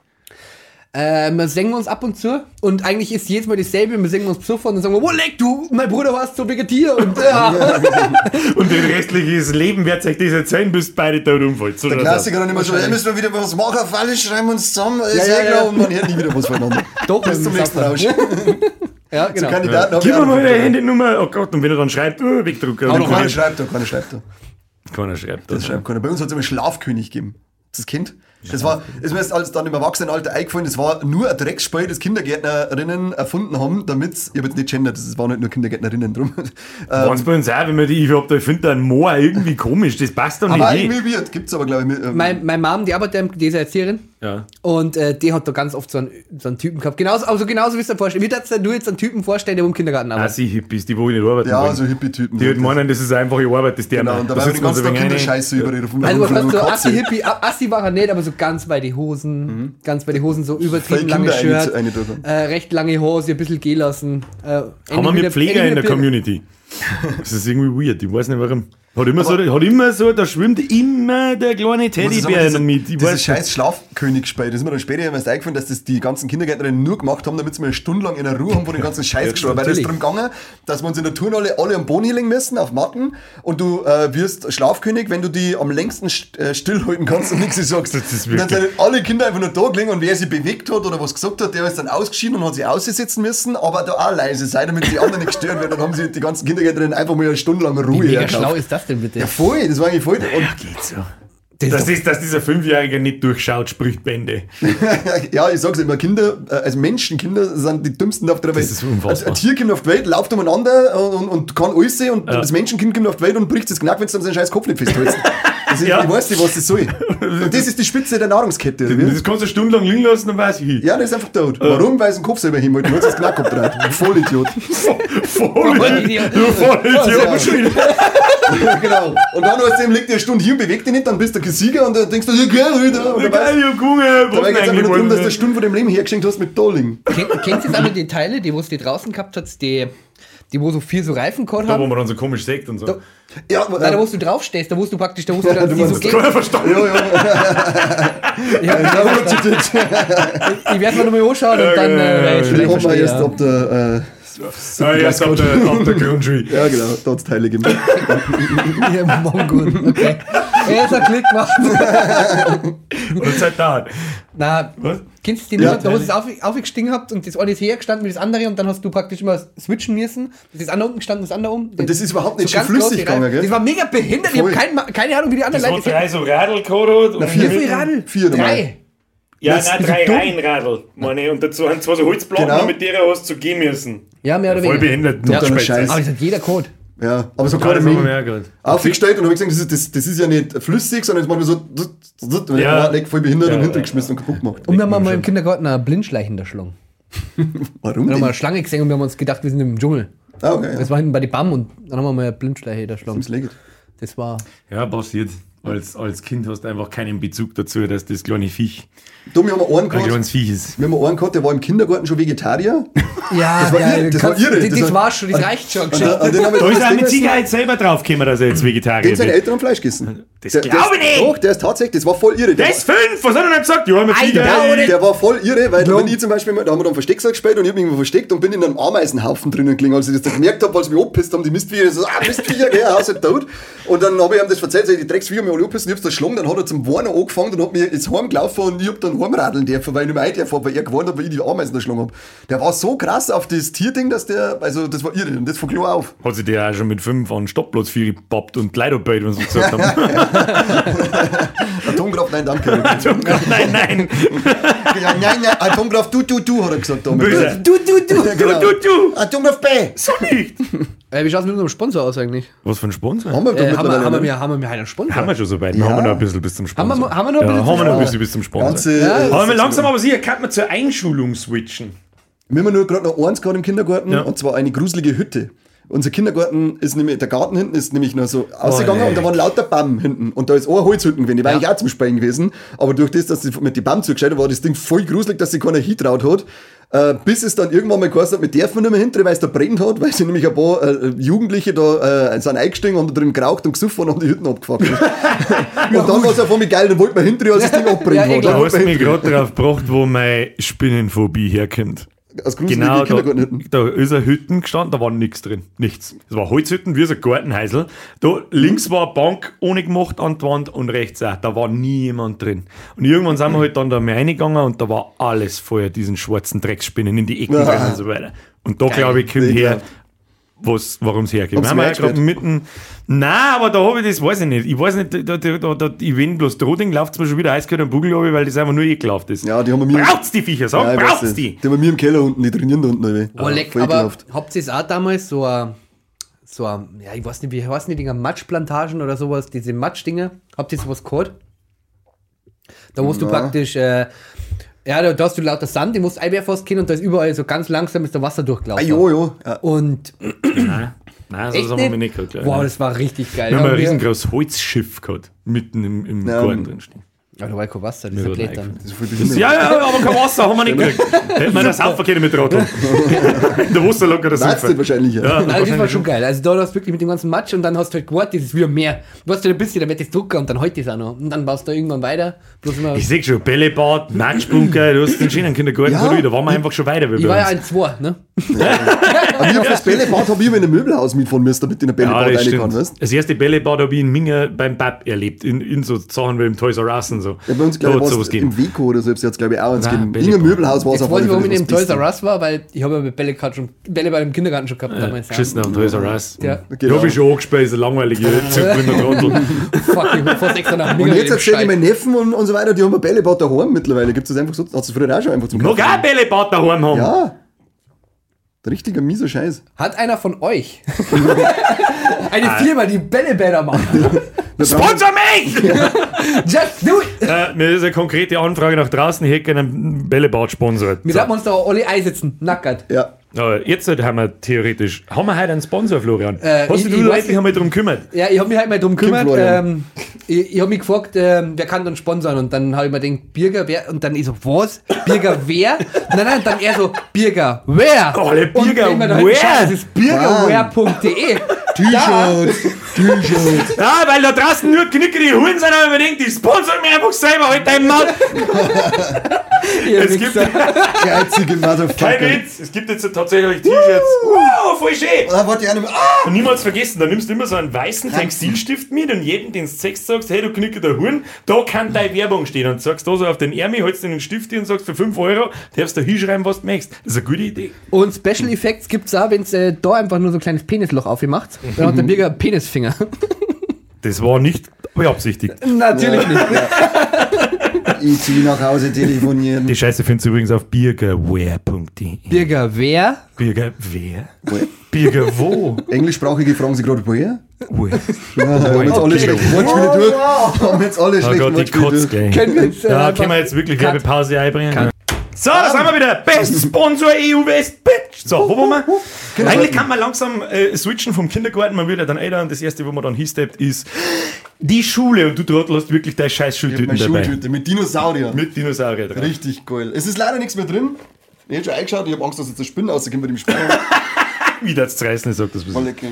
äh, wir singen uns ab und zu und eigentlich ist jedes Mal dasselbe, wir singen uns besoffen und dann sagen wir, wo leck du, mein Bruder warst so Vegetier und ja. [laughs] Und dein restliches Leben wird euch das erzählen, bis beide tot umfällt. So Der. Klassiker dann immer so, ey, müssen wir wieder was machen, Falle schreiben wir uns zusammen, ist ja, eh ja. und man hört nie wieder was voneinander. [laughs] Doch, Bis zum nächsten. Rausch. [laughs] ja, So genau. Kandidaten hab Gib mir mal deine Handynummer. Oh Gott, und wenn er dann schreibt, oh, Wegdrucker. Hau doch Keiner schreibt da, keiner schreibt da. Keiner schreibt. Das schreibt keiner. Bei uns hat es immer Schlafkönig gegeben. Das Kind. Das war, ist mir jetzt als dann im Erwachsenenalter eingefallen, das war nur ein Drecksspiel, das Kindergärtnerinnen erfunden haben, damit, ich habe jetzt nicht gendert, das waren nicht nur Kindergärtnerinnen drum. Ähm, [laughs] Waren bei uns auch, wenn man die, ich hab da, ich finde da ein Moor irgendwie komisch, das passt doch nicht. aber eh. irgendwie wird, gibt's aber glaube ich. Ähm, Mein, meine Mom, die arbeitet, die ist Erzieherin. Ja. Und äh, die hat da ganz oft so einen, so einen Typen gehabt. Genauso, also genauso wie es dir vorstellen. Wie würdest du jetzt einen Typen vorstellen, der im Kindergarten arbeitet? Assi-Hippies, die wo ich nicht arbeiten ja, wollen. so Hippie-Typen. Die halt meinen, das ist eine einfache Arbeit, das der Genau, macht. und da war die sitzt man ganze so Kinderscheiße über ihre Rum- Also heißt so. Assi-Hippie? Assi war er nicht, aber so ganz bei die Hosen, ganz bei die Hosen, so übertrieben lange Shirt, eine- eine äh, recht lange Hose, ein bisschen gehen lassen. Äh, Haben wir mit Pfleger in der Community. Das ist irgendwie weird, ich weiß nicht warum. Hat immer, so, hat immer so, da schwimmt immer der kleine Teddybär noch mit. Ich diese weiß scheiß Schlafkönig-Spiel, das ist mir dann später erst eingefallen, dass das die ganzen Kindergärtnerinnen nur gemacht haben, damit sie mal eine Stunde lang in der Ruhe haben von den ganzen Scheiß gestorben. Weil es ist darum gegangen, dass wir uns in der Turnhalle alle am Boden hinlegen müssen, auf Matten, und du äh, wirst Schlafkönig, wenn du die am längsten st äh, stillhalten kannst und nichts [laughs] sagst. Das ist und dann wirklich- sind alle Kinder einfach nur da gelegen und wer sie bewegt hat oder was gesagt hat, der ist dann ausgeschieden und hat sich aussetzen müssen, aber da auch leise sein, damit die anderen nicht gestört werden. Dann haben sie die ganzen Kindergärtnerinnen einfach mal eine Stunde lang Ruhe Mega hergeschafft. schlau ist das denn bitte? Ja, voll, das war eigentlich voll. Und geht so. Das Das ist ist, dass dieser Fünfjährige nicht durchschaut, spricht Bände. [laughs] ja, ich sag's immer, Kinder, äh, also Menschenkinder sind die dümmsten auf der Welt. ist unfassbar. Ein, ein Tier kommt auf die Welt, läuft umeinander und, und kann alles sehen und das Menschenkind kommt auf die Welt und bricht das Knack, wenn du dann seinen scheiß Kopf nicht festhältst. Also [laughs] Ja. ich, weiß nicht, was das soll. Und das ist die Spitze der Nahrungskette. oder? Das kannst du eine Stunde lang liegen lassen, dann weiß ich. Ja, der ist einfach tot. Warum? Weil es den Kopf selber hinholt. Du hast das Knack abgedreht. Vollidiot. Vollidiot. Du Vollidiot. Ja, [laughs] genau. Und dann hast du eben, liegt der eine Stunde hier und bewegt dich nicht, dann bist du kein Sieger und dann denkst du, ja, geil, wieder. Und Ja, dabei geil, Junge, dabei was geht es einfach nur darum, dass du eine. Stunde von dem Leben hergeschenkt hast mit Dolling. Kennt, kennst du jetzt alle die Teile, die wo du draußen gehabt hast, die, die wo so vier so Reifen gehabt Da, wo haben? man dann so komisch sagt und so. Da- Ja, Nein, da wo du draufstehst, da wo du praktisch, da wo du dann du die so Keiner verstanden. ja, [laughs] ja. ja, Ja. Ich werde mir nochmal anschauen und dann äh, ich mal erst ab der, Ah, jetzt ab der, ab der Grundschule. ja genau, da hat's Teile gegeben. Ja, ja Mongun, okay. Er ist ein Klick gemacht. Und seit da. Na, Was? kennst du die Ja, da wo ihr es auf, aufgestiegen habt und das eine ist hergestanden mit das andere und dann hast du praktisch immer switchen müssen. Das ist andere unten gestanden, das andere um. Und das ist überhaupt nicht So flüssig gegangen, gell? Das war mega behindert. Ich Voll. habe kein, keine Ahnung, wie die anderen Das Leute hat drei so Radl gehabt. und vier Wie Mitte- Radl? Vier normal. Drei. Ja, Das nein, drei dumm. Reihenradl, meine ich. Und dazu haben zwei so Holzplatten, Genau. mit denen hast du gehen müssen. Ja, mehr oder Voll weniger. behindert. Ja. Aber das hat jeder Code. Ja, aber so Gerade das wir gehört. Aufgestellt und habe ich gesagt, das ist, das, das ist ja nicht flüssig, sondern es macht nur so, und Ja. ja. voll behindert Ja, und ja, hintergeschmissen und kaputt gemacht. Und wir haben mal im Kindergarten eine Blindschleichen erschlagen. [laughs] Warum Wir haben mal eine Schlange gesehen und wir haben uns gedacht, wir sind im Dschungel. Ah, okay, ja. Das war hinten bei die BAM und dann haben wir mal eine Blindschleiche erschlagen. Das liegt. Das war. Ja, passiert. Als, als Kind hast du einfach keinen Bezug dazu, dass das kleine Viech Du, wir haben einen ein gehabt, kleines Viech ist. wir haben einen gehabt, der war im Kindergarten schon Vegetarier. [laughs] Ja, Das war irre, das war kannst- irre, Das, das das war- war schon, das reicht schon. Und, den haben wir Da ist das er mit ist- Sicherheit selber draufgekommen, dass er jetzt Vegetarier Den seine wird. Eltern haben Fleisch gegessen. Das Der- glaub ich ist- nicht. Doch, der ist tatsächlich, das war voll irre. Der, Der ist fünf! Was hat er denn gesagt? Ja, mit oder? der war voll irre, weil wenn ich zum Beispiel, da haben wir dann Verstecksack gespielt und ich hab mich irgendwo versteckt und bin in einem Ameisenhaufen drinnen gelegen. Als ich das dann gemerkt habe, als sie mich abgepisst haben, die Mistviecher, so, ah, Mistviecher, geh, Haus ist tot. Und dann habe ich ihm das erzählt, so, die Drecksviecher mich alle abgepisst und ich hab's dann geschlagen, dann hat er zum Warnen angefangen und hat mir ins Heim gelaufen und ich hab dann heimradeln dürfen, weil ich nicht mehr ein dürfen, weil er gewarnt hat, weil ich die Ameisen erschlagen hab. Der war so krass auf das Tierding, dass der, also das war irre und das von klar auf. Hat sich der auch schon mit fünf an Stoppplatz viel gepappt und Kleiderbeit, wenn sie gesagt haben. [laughs] Atomkraft, nein, danke. [laughs] nein, nein. [laughs] ja, nein, nein, Atomkraft, du, du, du, hat er gesagt damals. Böse. Du, du, du. Ja, genau. Du, du, du. Atomkraft B. So nicht. Äh, wie schaut es mit unserem Sponsor aus eigentlich? Was für ein Sponsor? Haben wir Äh, haben, wir, haben, wir, ne? mir- haben wir mir einen Sponsor? Haben wir schon so weit. Ja. Haben wir noch ein bisschen bis zum Sponsor. Haben wir- haben wir noch ein ja, bisschen haben wir noch ein bisschen bis zum Sponsor. Ganze, Ja, äh, aber wir langsam aber sicher kann man zur Einschulung switchen. Wir haben nur gerade noch eins gehabt im Kindergarten, Ja. und zwar eine gruselige Hütte. Unser Kindergarten ist nämlich, der Garten hinten ist nämlich noch so ausgegangen nee. und da waren lauter Baum hinten. Und da ist eine Holzhütten gewesen. Die war Ja. eigentlich auch zum Spielen gewesen. Aber durch das, dass sie mit den Baum zugescheit hat, war das Ding voll gruselig, dass sich keiner hintraut hat. Äh, bis es dann irgendwann mal geheißen hat, wir dürfen nicht mehr hinter, weil es da brennt hat, weil sie nämlich ein paar äh, Jugendliche da äh, sind eingestiegen und da drin geraucht und gesoffen und haben die Hütten abgefuckt. [laughs] und dann war es einfach mit geil, dann wollten wir hinter, als das Ding [laughs] abbrennt Ja, Du wollten hast wir mich gerade darauf gebracht, wo meine Spinnenphobie herkommt. Aus gruseligen Genau, da, Kindergartenhütten. da ist eine Hütten gestanden, da war nichts drin. Nichts. Es war Holzhütten wie so ein Gartenhäusl. Da links war eine Bank ohne gemacht an der Wand und rechts auch. Da war niemand drin. Und irgendwann sind wir halt dann da mal reingegangen und da war alles voller diesen schwarzen Drecksspinnen in die Ecken Ja. drin und so weiter. Und da glaube ich, kommt her, warum es. Hab's Wir haben ja gerade mitten. Nein, aber da habe ich das, weiß ich nicht. Ich weiß nicht, da, da, da, da, ich wenn bloß Droding läuft es mir schon wieder eiskalt am Bugel weil das einfach nur ekelhaft ist. Ja, die haben wir mir. Braucht's die Viecher, sag, Ja, braucht's die? Die haben wir mir im Keller unten, die trainieren da unten. Alter. Oh, leck, aber ekelhaft. habt ihr es auch damals so ein, so ein, ja, ich weiß nicht, wie heißen die Dinger, Matschplantagen oder sowas, diese Matschdinger? Habt ihr sowas gehört? Da musst du Na. praktisch, äh, ja, da, da hast du lauter Sand, die musst du einwerfen fast gehen und da ist überall so ganz langsam ist da Wasser Ah, durchgelaufen. jo, jo. Ja. Und [clears throat] Nein, nein so echt haben wir nicht? nicht gehabt. Wow, das war richtig geil. Wir haben ein riesengroßes Holzschiff gehabt, mitten im, im Ja, Garten drin stehen. Ja, da war ja kein Wasser, das Mir ist wurde dann. Das ist voll Das, behindert. ja, ja, aber kein Wasser haben wir nicht gekriegt. Hätten wir das Hauptverkehr mit Radl. In der Wasserlocke das Weißt du wahrscheinlich, ja. Ja, Nein, das war schon geil. Also da hast du wirklich mit dem ganzen Matsch und dann hast du halt gewartet, das ist wieder mehr. Du hast halt ein bisschen, dann wird das Drucker und dann heute ist auch noch. Und dann baust du irgendwann weiter. Bloß immer, Ich sehe schon, Bällebad, Matschbunker, du hast den schönen Kindergarten Ja. ja. da waren wir einfach schon weiter wie ich war ja ein Zwei, ne? [laughs] Aber ich auf das Bällebad habe ich immer in einem Möbelhaus mitfahren müssen, damit ich in ein Ja, Bällebad das rein kann, weißt Das erste Bällebad habe ich in Minge beim Bab erlebt, in, in so Sachen wie im Toys R Us und so. Ja, bei uns, glaube ich, sowas es im Weco oder so, jetzt glaube ich auch eins Ah, gegeben. Bällebad. Irgendein Möbelhaus war es auf weiß alle ich, warum ich in dem Toys R. Us war, weil ich habe ja mit Bälle, gerade schon, Bälle bei dem Kindergarten schon gehabt. Ja, damals, geschissen am Toys R Us. Ja. Ich habe ich schon angespielt, so langweilige [laughs] Zykliner Fuck, ich hab vor sechs Jahren nach Und jetzt erzähle ich meinen Neffen und, und so weiter, die haben ein Bällebad daheim mittlerweile. Gibt es das einfach so? Hat es früher auch schon einfach zum Noch ein Bällebad daheim haben. Ja. Richtiger mieser Scheiß. Hat einer von euch [laughs] eine Firma, die Bällebäder macht? Sponsor mich! Just do it! äh, mir ist eine konkrete Anfrage nach draußen, ich hätte gerne einen Bällebad sponsort. Wir lassen uns da alle einsetzen, nackert. Ja. Aber jetzt halt haben wir theoretisch, haben wir heute einen Sponsor, Florian? Äh, Hast ich- du ich dich endlich einmal drum gekümmert? Ja, ich habe mich halt mal drum gekümmert. Florian. Ähm, ich ich habe mich gefragt, ähm, wer kann dann sponsern? Und dann habe ich mir gedacht, Birger wer? Und dann ich so, was? Birger wer? Nein, nein, dann eher so, Birger wer? Alle Birger da wer? Das ist birgerware.de. T-Shirts, T-Shirts. Ja, weil da draußen nur knickere Huren sind, aber ich denke, die sponsern mich einfach selber, halt dein Maul. [laughs] Es gibt Geizige kein Motherfucker. Witz, es gibt jetzt tatsächlich T-Shirts. Wow, voll schön. Da warte ich mehr. Ah! Und niemals vergessen, da nimmst du immer so einen weißen Textilstift mit und jedem, den du sechs sagst, hey, du knicke der Huren, da kann deine Werbung stehen. Und sagst da so auf den Ärmel, holst den Stift hin und sagst für 5 Euro, darfst du da hinschreiben, was du möchtest. Das ist eine gute Idee. Und Special Effects gibt's auch, wenn äh, da einfach nur so ein kleines Penisloch aufgemacht. Dann hat der Birger einen Penisfinger. Das war nicht beabsichtigt. Natürlich nicht. Ich zieh nach Hause telefonieren. Die Scheiße findest du übrigens auf birgerwehr.de. Birger wer? Birger wer? Birger wo? Englischsprachige fragen sie gerade, woher? Woher? Ja, haben jetzt alle Okay. schlechte Wortspiele durch. Haben jetzt alle Oh die Wortspiele Kotz, durch. Können wir jetzt, äh, Ja, können wir jetzt wirklich Cut. Werbepause einbringen? So, da sind wir wieder. Best Sponsor EU West, bitch. So, wo waren wir? Eigentlich kann man langsam äh, switchen vom Kindergarten. Man wird ja dann älter und das erste, wo man dann hinsteppt, ist die Schule. Und du Trottel hast wirklich deine scheiß Ich Schultüten dabei. Schultüte mit Dinosaurier. Mit Dinosaurier drauf. Richtig geil. Es ist leider nichts mehr drin. Ich hab schon eingeschaut, ich hab Angst, dass jetzt der Spinn rauskommt bei dem Spiel. [laughs] Wieder als Reißen, sagt das. Voll lecker.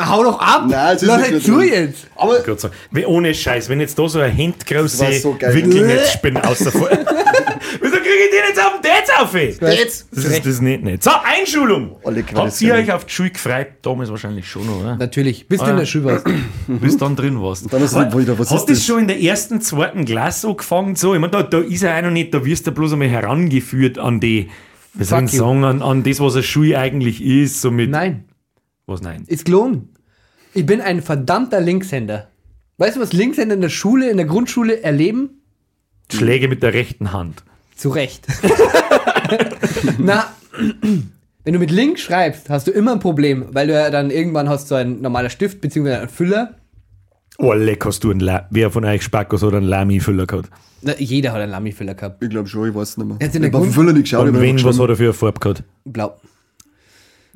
Hau doch ab! Nein, es ist Lass nicht halt zu jetzt! Aber Gott sei Dank. Ohne Scheiß, wenn jetzt da so ein handgroße Das war so geil. Wickelnetzspinne außerfallen. [laughs] Wieso kriege ich den jetzt auf den Dez auf? jetzt. Das ist das nicht, nicht. So, Einschulung. Habt ihr euch auf die Schule gefreut? Damals wahrscheinlich schon, oder? Natürlich, bis du Ah, in der Schule warst. [coughs] Bis dann drin warst. Dann ist es wieder, was Hast ist du das schon in der ersten, zweiten Klasse angefangen? So, ich meine, da, da ist er noch nicht, da wirst du bloß einmal herangeführt an die, you. sagen, an, an das, was eine Schule eigentlich ist. So mit, Nein, Was nein? ist gelogen. Ich bin ein verdammter Linkshänder. Weißt du, was Linkshänder in der Schule, in der Grundschule erleben? Schläge mit der rechten Hand. Zu Recht. [laughs] Na, wenn du mit links schreibst, hast du immer ein Problem, weil du ja dann irgendwann hast so ein normaler Stift bzw. ein Füller. Oh, leck, hast du einen La Wer von euch Spackos oder einen Lami-Füller gehabt? Na, jeder hat einen Lami-Füller gehabt. Ich glaube schon, ich weiß nicht mehr. Ich der hab auf den Füller nicht geschaut. Und wen, was hat er für eine Farbe gehabt? Blau.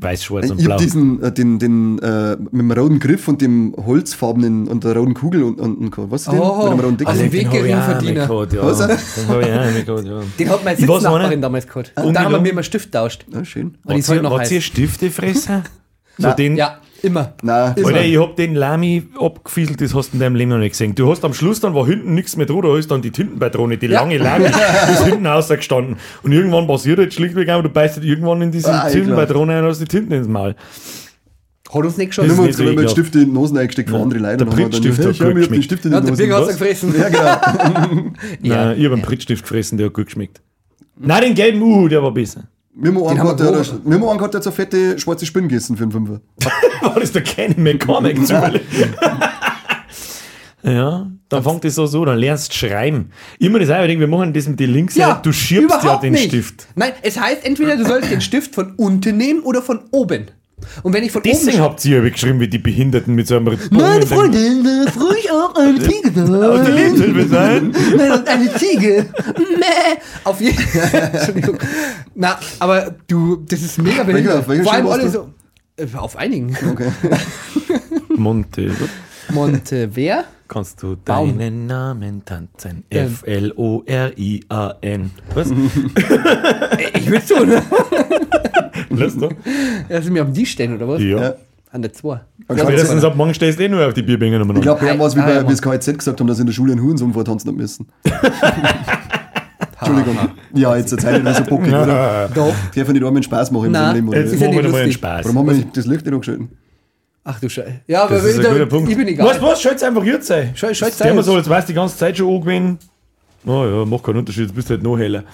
Weiß, schwarz Ich und hab blau. diesen, äh, den, den, äh, mit dem roten Griff und dem holzfarbenen und der roten Kugel und, und, und was ist den? Oh, mit dem roten Dick. also Den Weg hab ich gegen auch Verdiener. nicht gehabt, ja. Was? Den ich ja. [laughs] Den hat meine Ich noch Sitznachbarin damals gehabt. Und Und da haben wir mir mal Stift tauscht. Ja, schön. Und Hat heute noch hat ihr heiß. Stiftefresser? [laughs] so den, Ja, immer. Nein, das Alter, ich hab den Lami abgefieselt, das hast du in deinem Leben noch nicht gesehen. Du hast am Schluss dann, war hinten nichts mehr dran, da ist dann die Tintenpatrone, die Ja. lange Lami, die [laughs] ist hinten rausgestanden. Und irgendwann passiert jetzt schlichtweg einfach, du beißt halt irgendwann in diese Ah, eh, Tintenpatrone ein und hast die Tinten ins Maul. Hat uns nicht Nur geschossen. ist mal nicht so ekelhaft. Stifte in die Nosen eingesteckt von anderen Leuten. der Prittstift hat gut geschmeckt. Stifte in Ja, die der Nosen. Birger hat's Was? gefressen. Ja, genau. [laughs] Nein, ich hab einen Prittstift gefressen, der hat gut geschmeckt. Nein, den gelben Uhu, der war besser. Wir haben einen haben gehabt, wir der, geholt. wir haben einen gehabt, der hat so fette schwarze Spinnen gegessen für einen Fünfer. [laughs] War das der keine McCormick [laughs] zufällig? Ja, dann fängt das so so, dann lernst du schreiben. Immer das denke, wir machen das mit den Links, du schiebst ja den nicht. Stift. Nein, es heißt entweder du sollst den Stift von unten nehmen oder von oben. Und wenn ich von Deswegen oben habt ihr ja geschrieben, wie die Behinderten mit so einem Meine Freundin, da freue ich auch eine Ziege sein. Nein, und eine Ziege. Mäh. Auf jeden [laughs] Entschuldigung. Na, aber du, das ist mega behindert. auf welcher Vor allem alle so. äh, Auf einigen. Okay. [laughs] Monte. Montever? Kannst du Baum. deinen Namen tanzen? Ähm. F-L-O-R-I-A-N. Was? Ich will tun. Lass doch. Ja, sind wir am Tisch stehen, oder was? Ja. Ja. An der 2. Okay. Spätestens ab morgen stehst du eh nur auf die Bierbänge nochmal Ich glaube, wir haben was wie Ah, bei wie das KZ gesagt haben, dass in der Schule einen Hurensohn vortanzen haben müssen. [laughs] Entschuldigung. Ja, jetzt erzähl ich mir so bockig, oder? Doch. Die von den Armen Spaß machen im Nein. Leben, oder? Jetzt machen wir nicht nochmal einen lustig. Spaß. Warum haben wir nicht das Licht nicht angeschalten? Ach du Scheiße. Ja, aber Das ist ein da- guter Punkt. ich bin egal. Was, was? Schalt's einfach jetzt sein. Schalt- schalt's Der ein mal so, jetzt. als weißt du die ganze Zeit schon angewinnen. Oh ja, macht keinen Unterschied, jetzt bist du halt noch heller.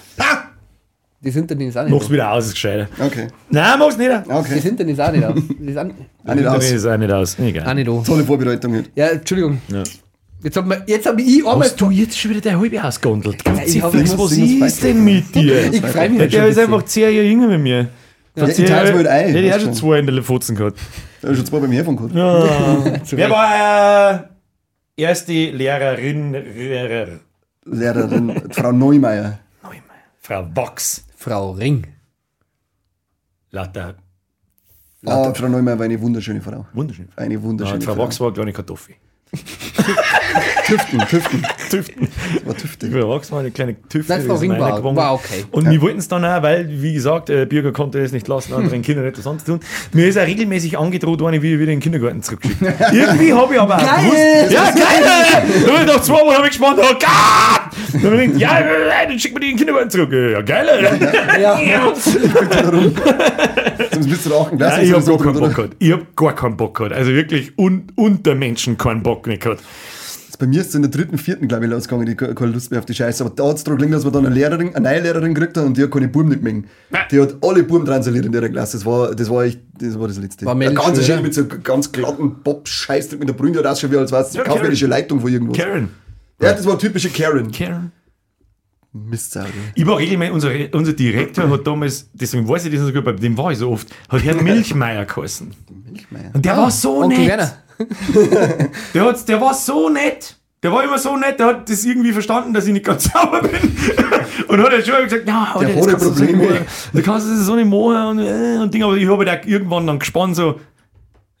Das Internet ist auch nicht Mach's wieder aus, ist gescheiter. Okay. Nein, mach's nicht. Das Okay. Internet ist auch nicht da. Das ist auch, Auch nicht Das aus. ist auch nicht aus. auch Egal. nicht da. Tolle Vorbereitung nicht. Ja, Entschuldigung. Ja. Jetzt habe jetzt hab ich einmal... Hast du jetzt schon wieder der halbe ausgehandelt? ich hab- Fix, ich was ich ist denn mit dir? Ich freue mich Der, schon der ein ist einfach 10 Jahre jünger mit mir. Ja, ich Jahre- mal ein, Ja, die hat weißt schon zwei in der Fotzen gehabt. Da ist schon zwei bei mir von gehabt. Zu [laughs] Wer war äh, erste Lehrerin? Lehrer? Lehrerin, Frau Neumeier. Frau Box. Frau Ring. Lauter. Ah, Frau Neumeier war eine wunderschöne Frau. Wunderschön. Eine Ja, wunderschöne Frau Frau. Box war eine kleine Kartoffel. [laughs] Tüften, Tüften. Tüften. Das war. Frau Box war eine kleine Tüfte. Meine war, geworden. war okay. Und wir wollten es dann auch, weil, wie gesagt, äh, Bürger konnte es nicht lassen, anderen Kindern etwas anzutun. Mir ist auch regelmäßig angedroht worden, wie wieder in den Kindergarten zurückgeschickt. [laughs] Irgendwie habe ich aber auch Geil! gewusst. Ja, geil! Hab ich nach zwei Wochen habe ich gespannt, oh Gott! Dann habe ich gedacht, ja, dann schicken wir die in den Kindergarten zurück. Ja, geil! Ja. Sonst [laughs] bist du da auch ein Glas. Nein, ich habe gar keinen Bock gehabt. Ich habe gar keinen Bock gehabt. Also wirklich un unter Menschen keinen Bock nicht gehabt. Bei mir ist es in der dritten, vierten, glaube ich, losgegangen, die keine Lust mehr auf die Scheiße. Aber da hat es darum gelegen, dass wir dann eine Lehrerin, eine neue Lehrerin gekriegt haben und die hat keine Buben nicht mengen. Die hat alle Buben transaliert in der Klasse. Das war, das war echt, das war das Letzte. War Mensch, ganz schön mit so ganz glatten Bob-Scheiß mit der Bründe hat ausschaut, wie als wäre es Ja, eine kaufmännische Leitung von irgendwas. Karen. Ja, das war typische Karen. Karen. Mistsau. du. Ich war regelmäßig, unser, unser Direktor hat damals, deswegen weiß ich das so gut, bei dem war ich so oft, hat Herr [laughs] Milchmeier geheißen. Milchmeier. Und der war so Onkel nett. Werner. [laughs] Der, hat, der war so nett. Der war immer so nett, der hat das irgendwie verstanden, dass ich nicht ganz [laughs] sauber bin. und hat dann schon gesagt, ja, aber Der das hat kannst du so nicht Probleme. machen. Du kannst das so nicht machen und, äh, und Ding, aber ich habe halt auch irgendwann dann gespannt so,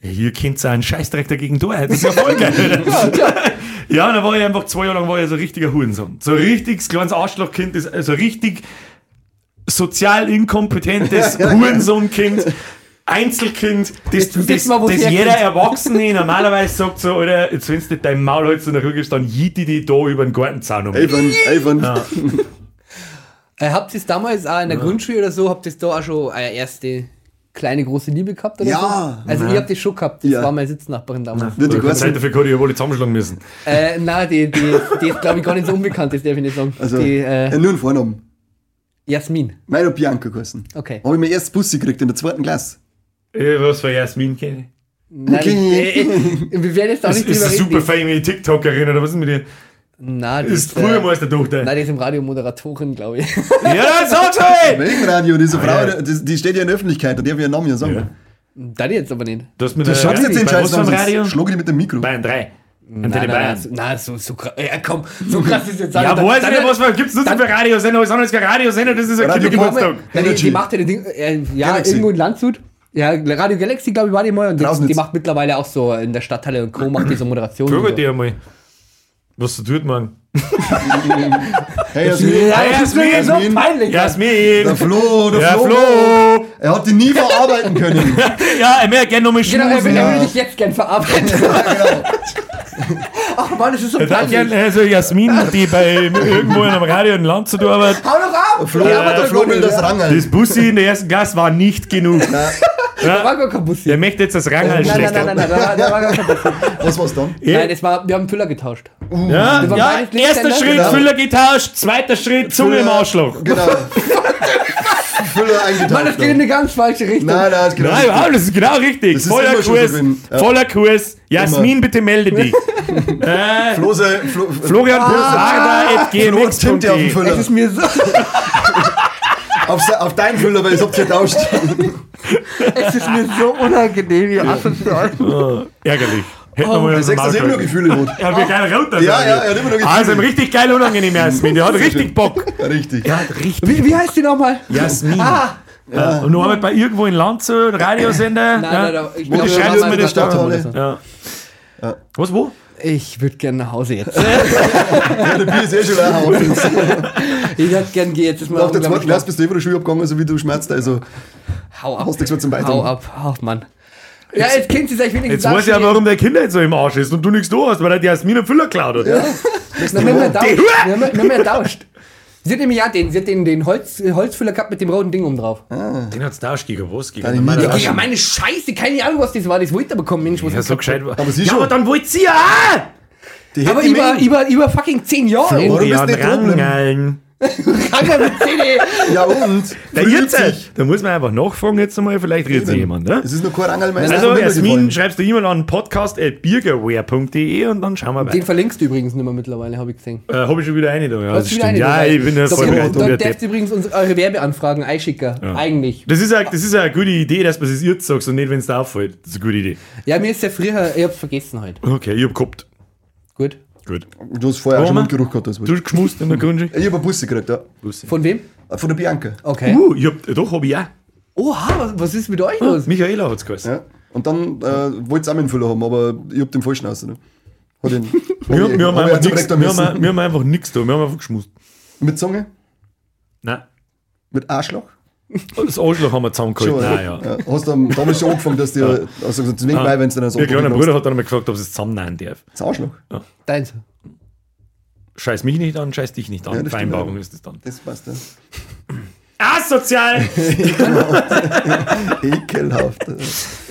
hier könnt ihr einen Scheißdreck dagegen tun. Das ist ja voll geil. ja, und dann war ich einfach zwei Jahre lang war ich so ein richtiger Hurensohn. So ein richtiges kleines Arschlochkind, das, also richtig sozial inkompetentes [laughs] Hurensohnkind. Einzelkind, das, das, das es jeder. Erwachsene normalerweise sagt so, oder jetzt wenn du dein Maul hältst und dann rückst, dann jiet die da über den Gartenzaun um. Evan, Evan. [laughs] Äh, habt ihr es damals auch in der Grundschule oder so, habt ihr da auch schon eine erste kleine große Liebe gehabt oder Ja. so? Also ich hab das schon gehabt, das Ja. war meine Sitznachbarin damals. Wird die Die Zeit dafür kann ich ja wohl zusammenschlagen müssen. Äh, nein, die, die, die ist glaube ich gar nicht so unbekannt, das darf ich nicht sagen. also, die äh, äh, nur einen Vornamen. Jasmin. Meine Bianca geheißen. Okay. Habe ich mir erst Bussi gekriegt in der zweiten Klasse. Äh, was für Jasmin kenne ich. Nein, Okay. ich, äh, äh, wir werden jetzt auch Das nicht ist drüber eine reden. super famous TikTokerin oder was ist mit dir? Nein, die Das ist früher mal der Tochter. Nein, die ist im Radio Moderatorin, glaube ich. Ja, dann sag's halt! Welchen Radio? Diese Frau, ja. die, die steht ja in der Öffentlichkeit, da darf ich ihren Namen ja sagen. Ja. Da die jetzt aber nicht. Du hast mit Du der schaffst jetzt den Scheiß für Radio? Schlag ich mit dem Mikro. Bayern 3. Nein, nein, nein, nein, so, so krass. Ja, komm, so krass ist jetzt Ja, nicht. weiß ich Dann- nicht, was für, gibt's nur dann- für Radiosender, was anderes kein Radiosender, das ist ein Kindergeburtstag. Die, die macht ja die Ding, äh, ja, Galaxy. irgendwo in Landshut. Ja, Radio Galaxy, glaube ich, war die mal. Und die, die macht mittlerweile auch so in der Stadthalle und Co. macht die so Moderation. Frag und so. dir einmal, was du tut, Mann. Hey, Jasmin. Ja, ist mir so Jasmin. peinlich. Jasmin! Der Flo, der Ja, Flo. Flo! Er hat die nie verarbeiten können. [laughs] Ja, er möchte gerne nochmal Genau, er will, schmusen. er will dich jetzt gern verarbeiten. [laughs] Ach Mann, das ist so peinlich. gern, also Jasmin, die bei irgendwo in einem Radio in Land zu tun arbeitet, Hau doch ab! Flo, Ja, aber der das Flo will das Rangeln. das Bussi in der ersten Klasse war nicht genug. Da war gar kein Bussi. Der möchte jetzt das Rangeln Nein, nein, nein, schlechter. nein, nein, da war, da war gar kein Bussi. Was war's dann? Nein, das war, wir haben Füller getauscht. Ja, war ja beides erster Linkshänder. Schritt, Genau. Füller getauscht, zweiter Schritt, Zunge im Arschloch. Genau. [laughs] Füller eingetaucht. Mann, das geht in eine ganz falsche Richtung. Nein, nein, das geht Nein, überhaupt, das ist genau richtig. Ist voller immer Kurs. Ja. voller Kurs. Jasmin, bitte melde dich. [laughs] äh, Flose, Flo, Florian ah, Flo ja auf den Es ist mir so, [laughs] Auf, auf deinen Füller, weil ich hab's getauscht. es ist mir so unangenehm, ihr asozial. Ärgerlich. Hätten wir Oh, mal Du sagst, dass Maul er immer noch. Gefühle hat. Er hat mir geil runter. Ja, ja, er hat immer noch Gefühle. Also, ein richtig geil unangenehm [laughs] Jasmin. Der hat richtig Bock. Richtig. Hat richtig Wie, wie heißt die nochmal? Jasmin. Ah, Ja. Und nur arbeitet bei irgendwo in Landshut, Radiosender. nein, ja. nein, nein, ich glaub, wir es waren mir das. Ja. Was, wo? Ich würde gerne nach Hause jetzt. [laughs] Ja, der Bier ist eh schon ein Haufen. ich hätte gerne gehen. Jetzt ist Nach der zweiten Klasse bist du eh von der Schule abgegangen, so wie du schmerzt. Also, Hau ab. hast nichts mehr zum Beitragen. Hau ab. Ach, Mann. Ja, jetzt kennt sie sich wenigstens Jetzt weiß ich ja, warum der Kinder jetzt so im Arsch ist und du nichts da hast, weil er die Jasmin und Füller klaut hat. Na, wir haben ja tauscht. Wir haben, wir ja tauscht. Sie hat nämlich ja den, sie hat den, den Holz, Holzfüller gehabt mit dem roten Ding oben drauf. Den hat's tauscht gegen was? Gegen Taschen. Ja, meine Scheiße, keine Ahnung, was das war. Das wollte er bekommen, Mensch. Was Ja, ist so das? gescheit war. Aber sie ja, schon. aber dann wollt sie ja auch! Die Aber über, über, über fucking 10 Jahre. Florian? Rangeln. [laughs] Kranker mit Zähne. Ja und? Jetzt, sich. da muss man einfach nachfragen jetzt einmal, vielleicht redet sich jemand. Ne? Es ist noch kein Rangelmeister. Also Jasmin, schreibst du E-Mail an podcast.biergerware.de und dann schauen wir Den weiter. verlinkst du übrigens nicht mehr mittlerweile, habe ich gesehen. Äh, Habe ich schon wieder eine da. Ja, das stimmt. eine ja ich bin ja voll bereit. dann Ja, darfst du übrigens uns eure Werbeanfragen einschicken. Eigentlich. Das ist, eine, das ist eine gute Idee, dass man es jetzt sagst und nicht, wenn es dir auffällt. Das ist eine gute Idee. Ja, mir ist ja früher, ich hab's vergessen heute. Okay, ich hab gehabt. Gut. Gut. Du hast vorher auch schon? Mundgeruch gehabt. Das Du hast geschmust in der Grundschule? [laughs] ich habe eine Busse gekriegt, ja. Von wem? Von der Bianca. Okay. Uh, ich hab, doch, hab ich auch. Oha, was, was ist mit euch los? Michaela hat's geheißen. Ja. Und dann äh, wollte ich auch dem Füller haben, aber ich hab den falschen aus. Ne? Hat ihn, Wir, hab ich- wir, haben hab einfach Rektor wir, haben, wir haben einfach nichts da. Wir haben einfach geschmust. Mit Zunge? Nein. Mit Arschloch? Das Arschloch haben wir zusammengehalten. Schon, Nein, ja. ja. Hast du am- damals schon angefangen, dass dir also so zu wenig Ah, Weih, wenn es dann so Ihr kleiner angefangen Bruder hat dann einmal gefragt, ob es zusammennehmen darf. Das Arschloch. Deins. Scheiß mich nicht an, scheiß dich nicht an. Ja, stimmt, Vereinbarung ja. ist das dann. Das passt ja. Asozial! [laughs] [laughs] Ekelhaft.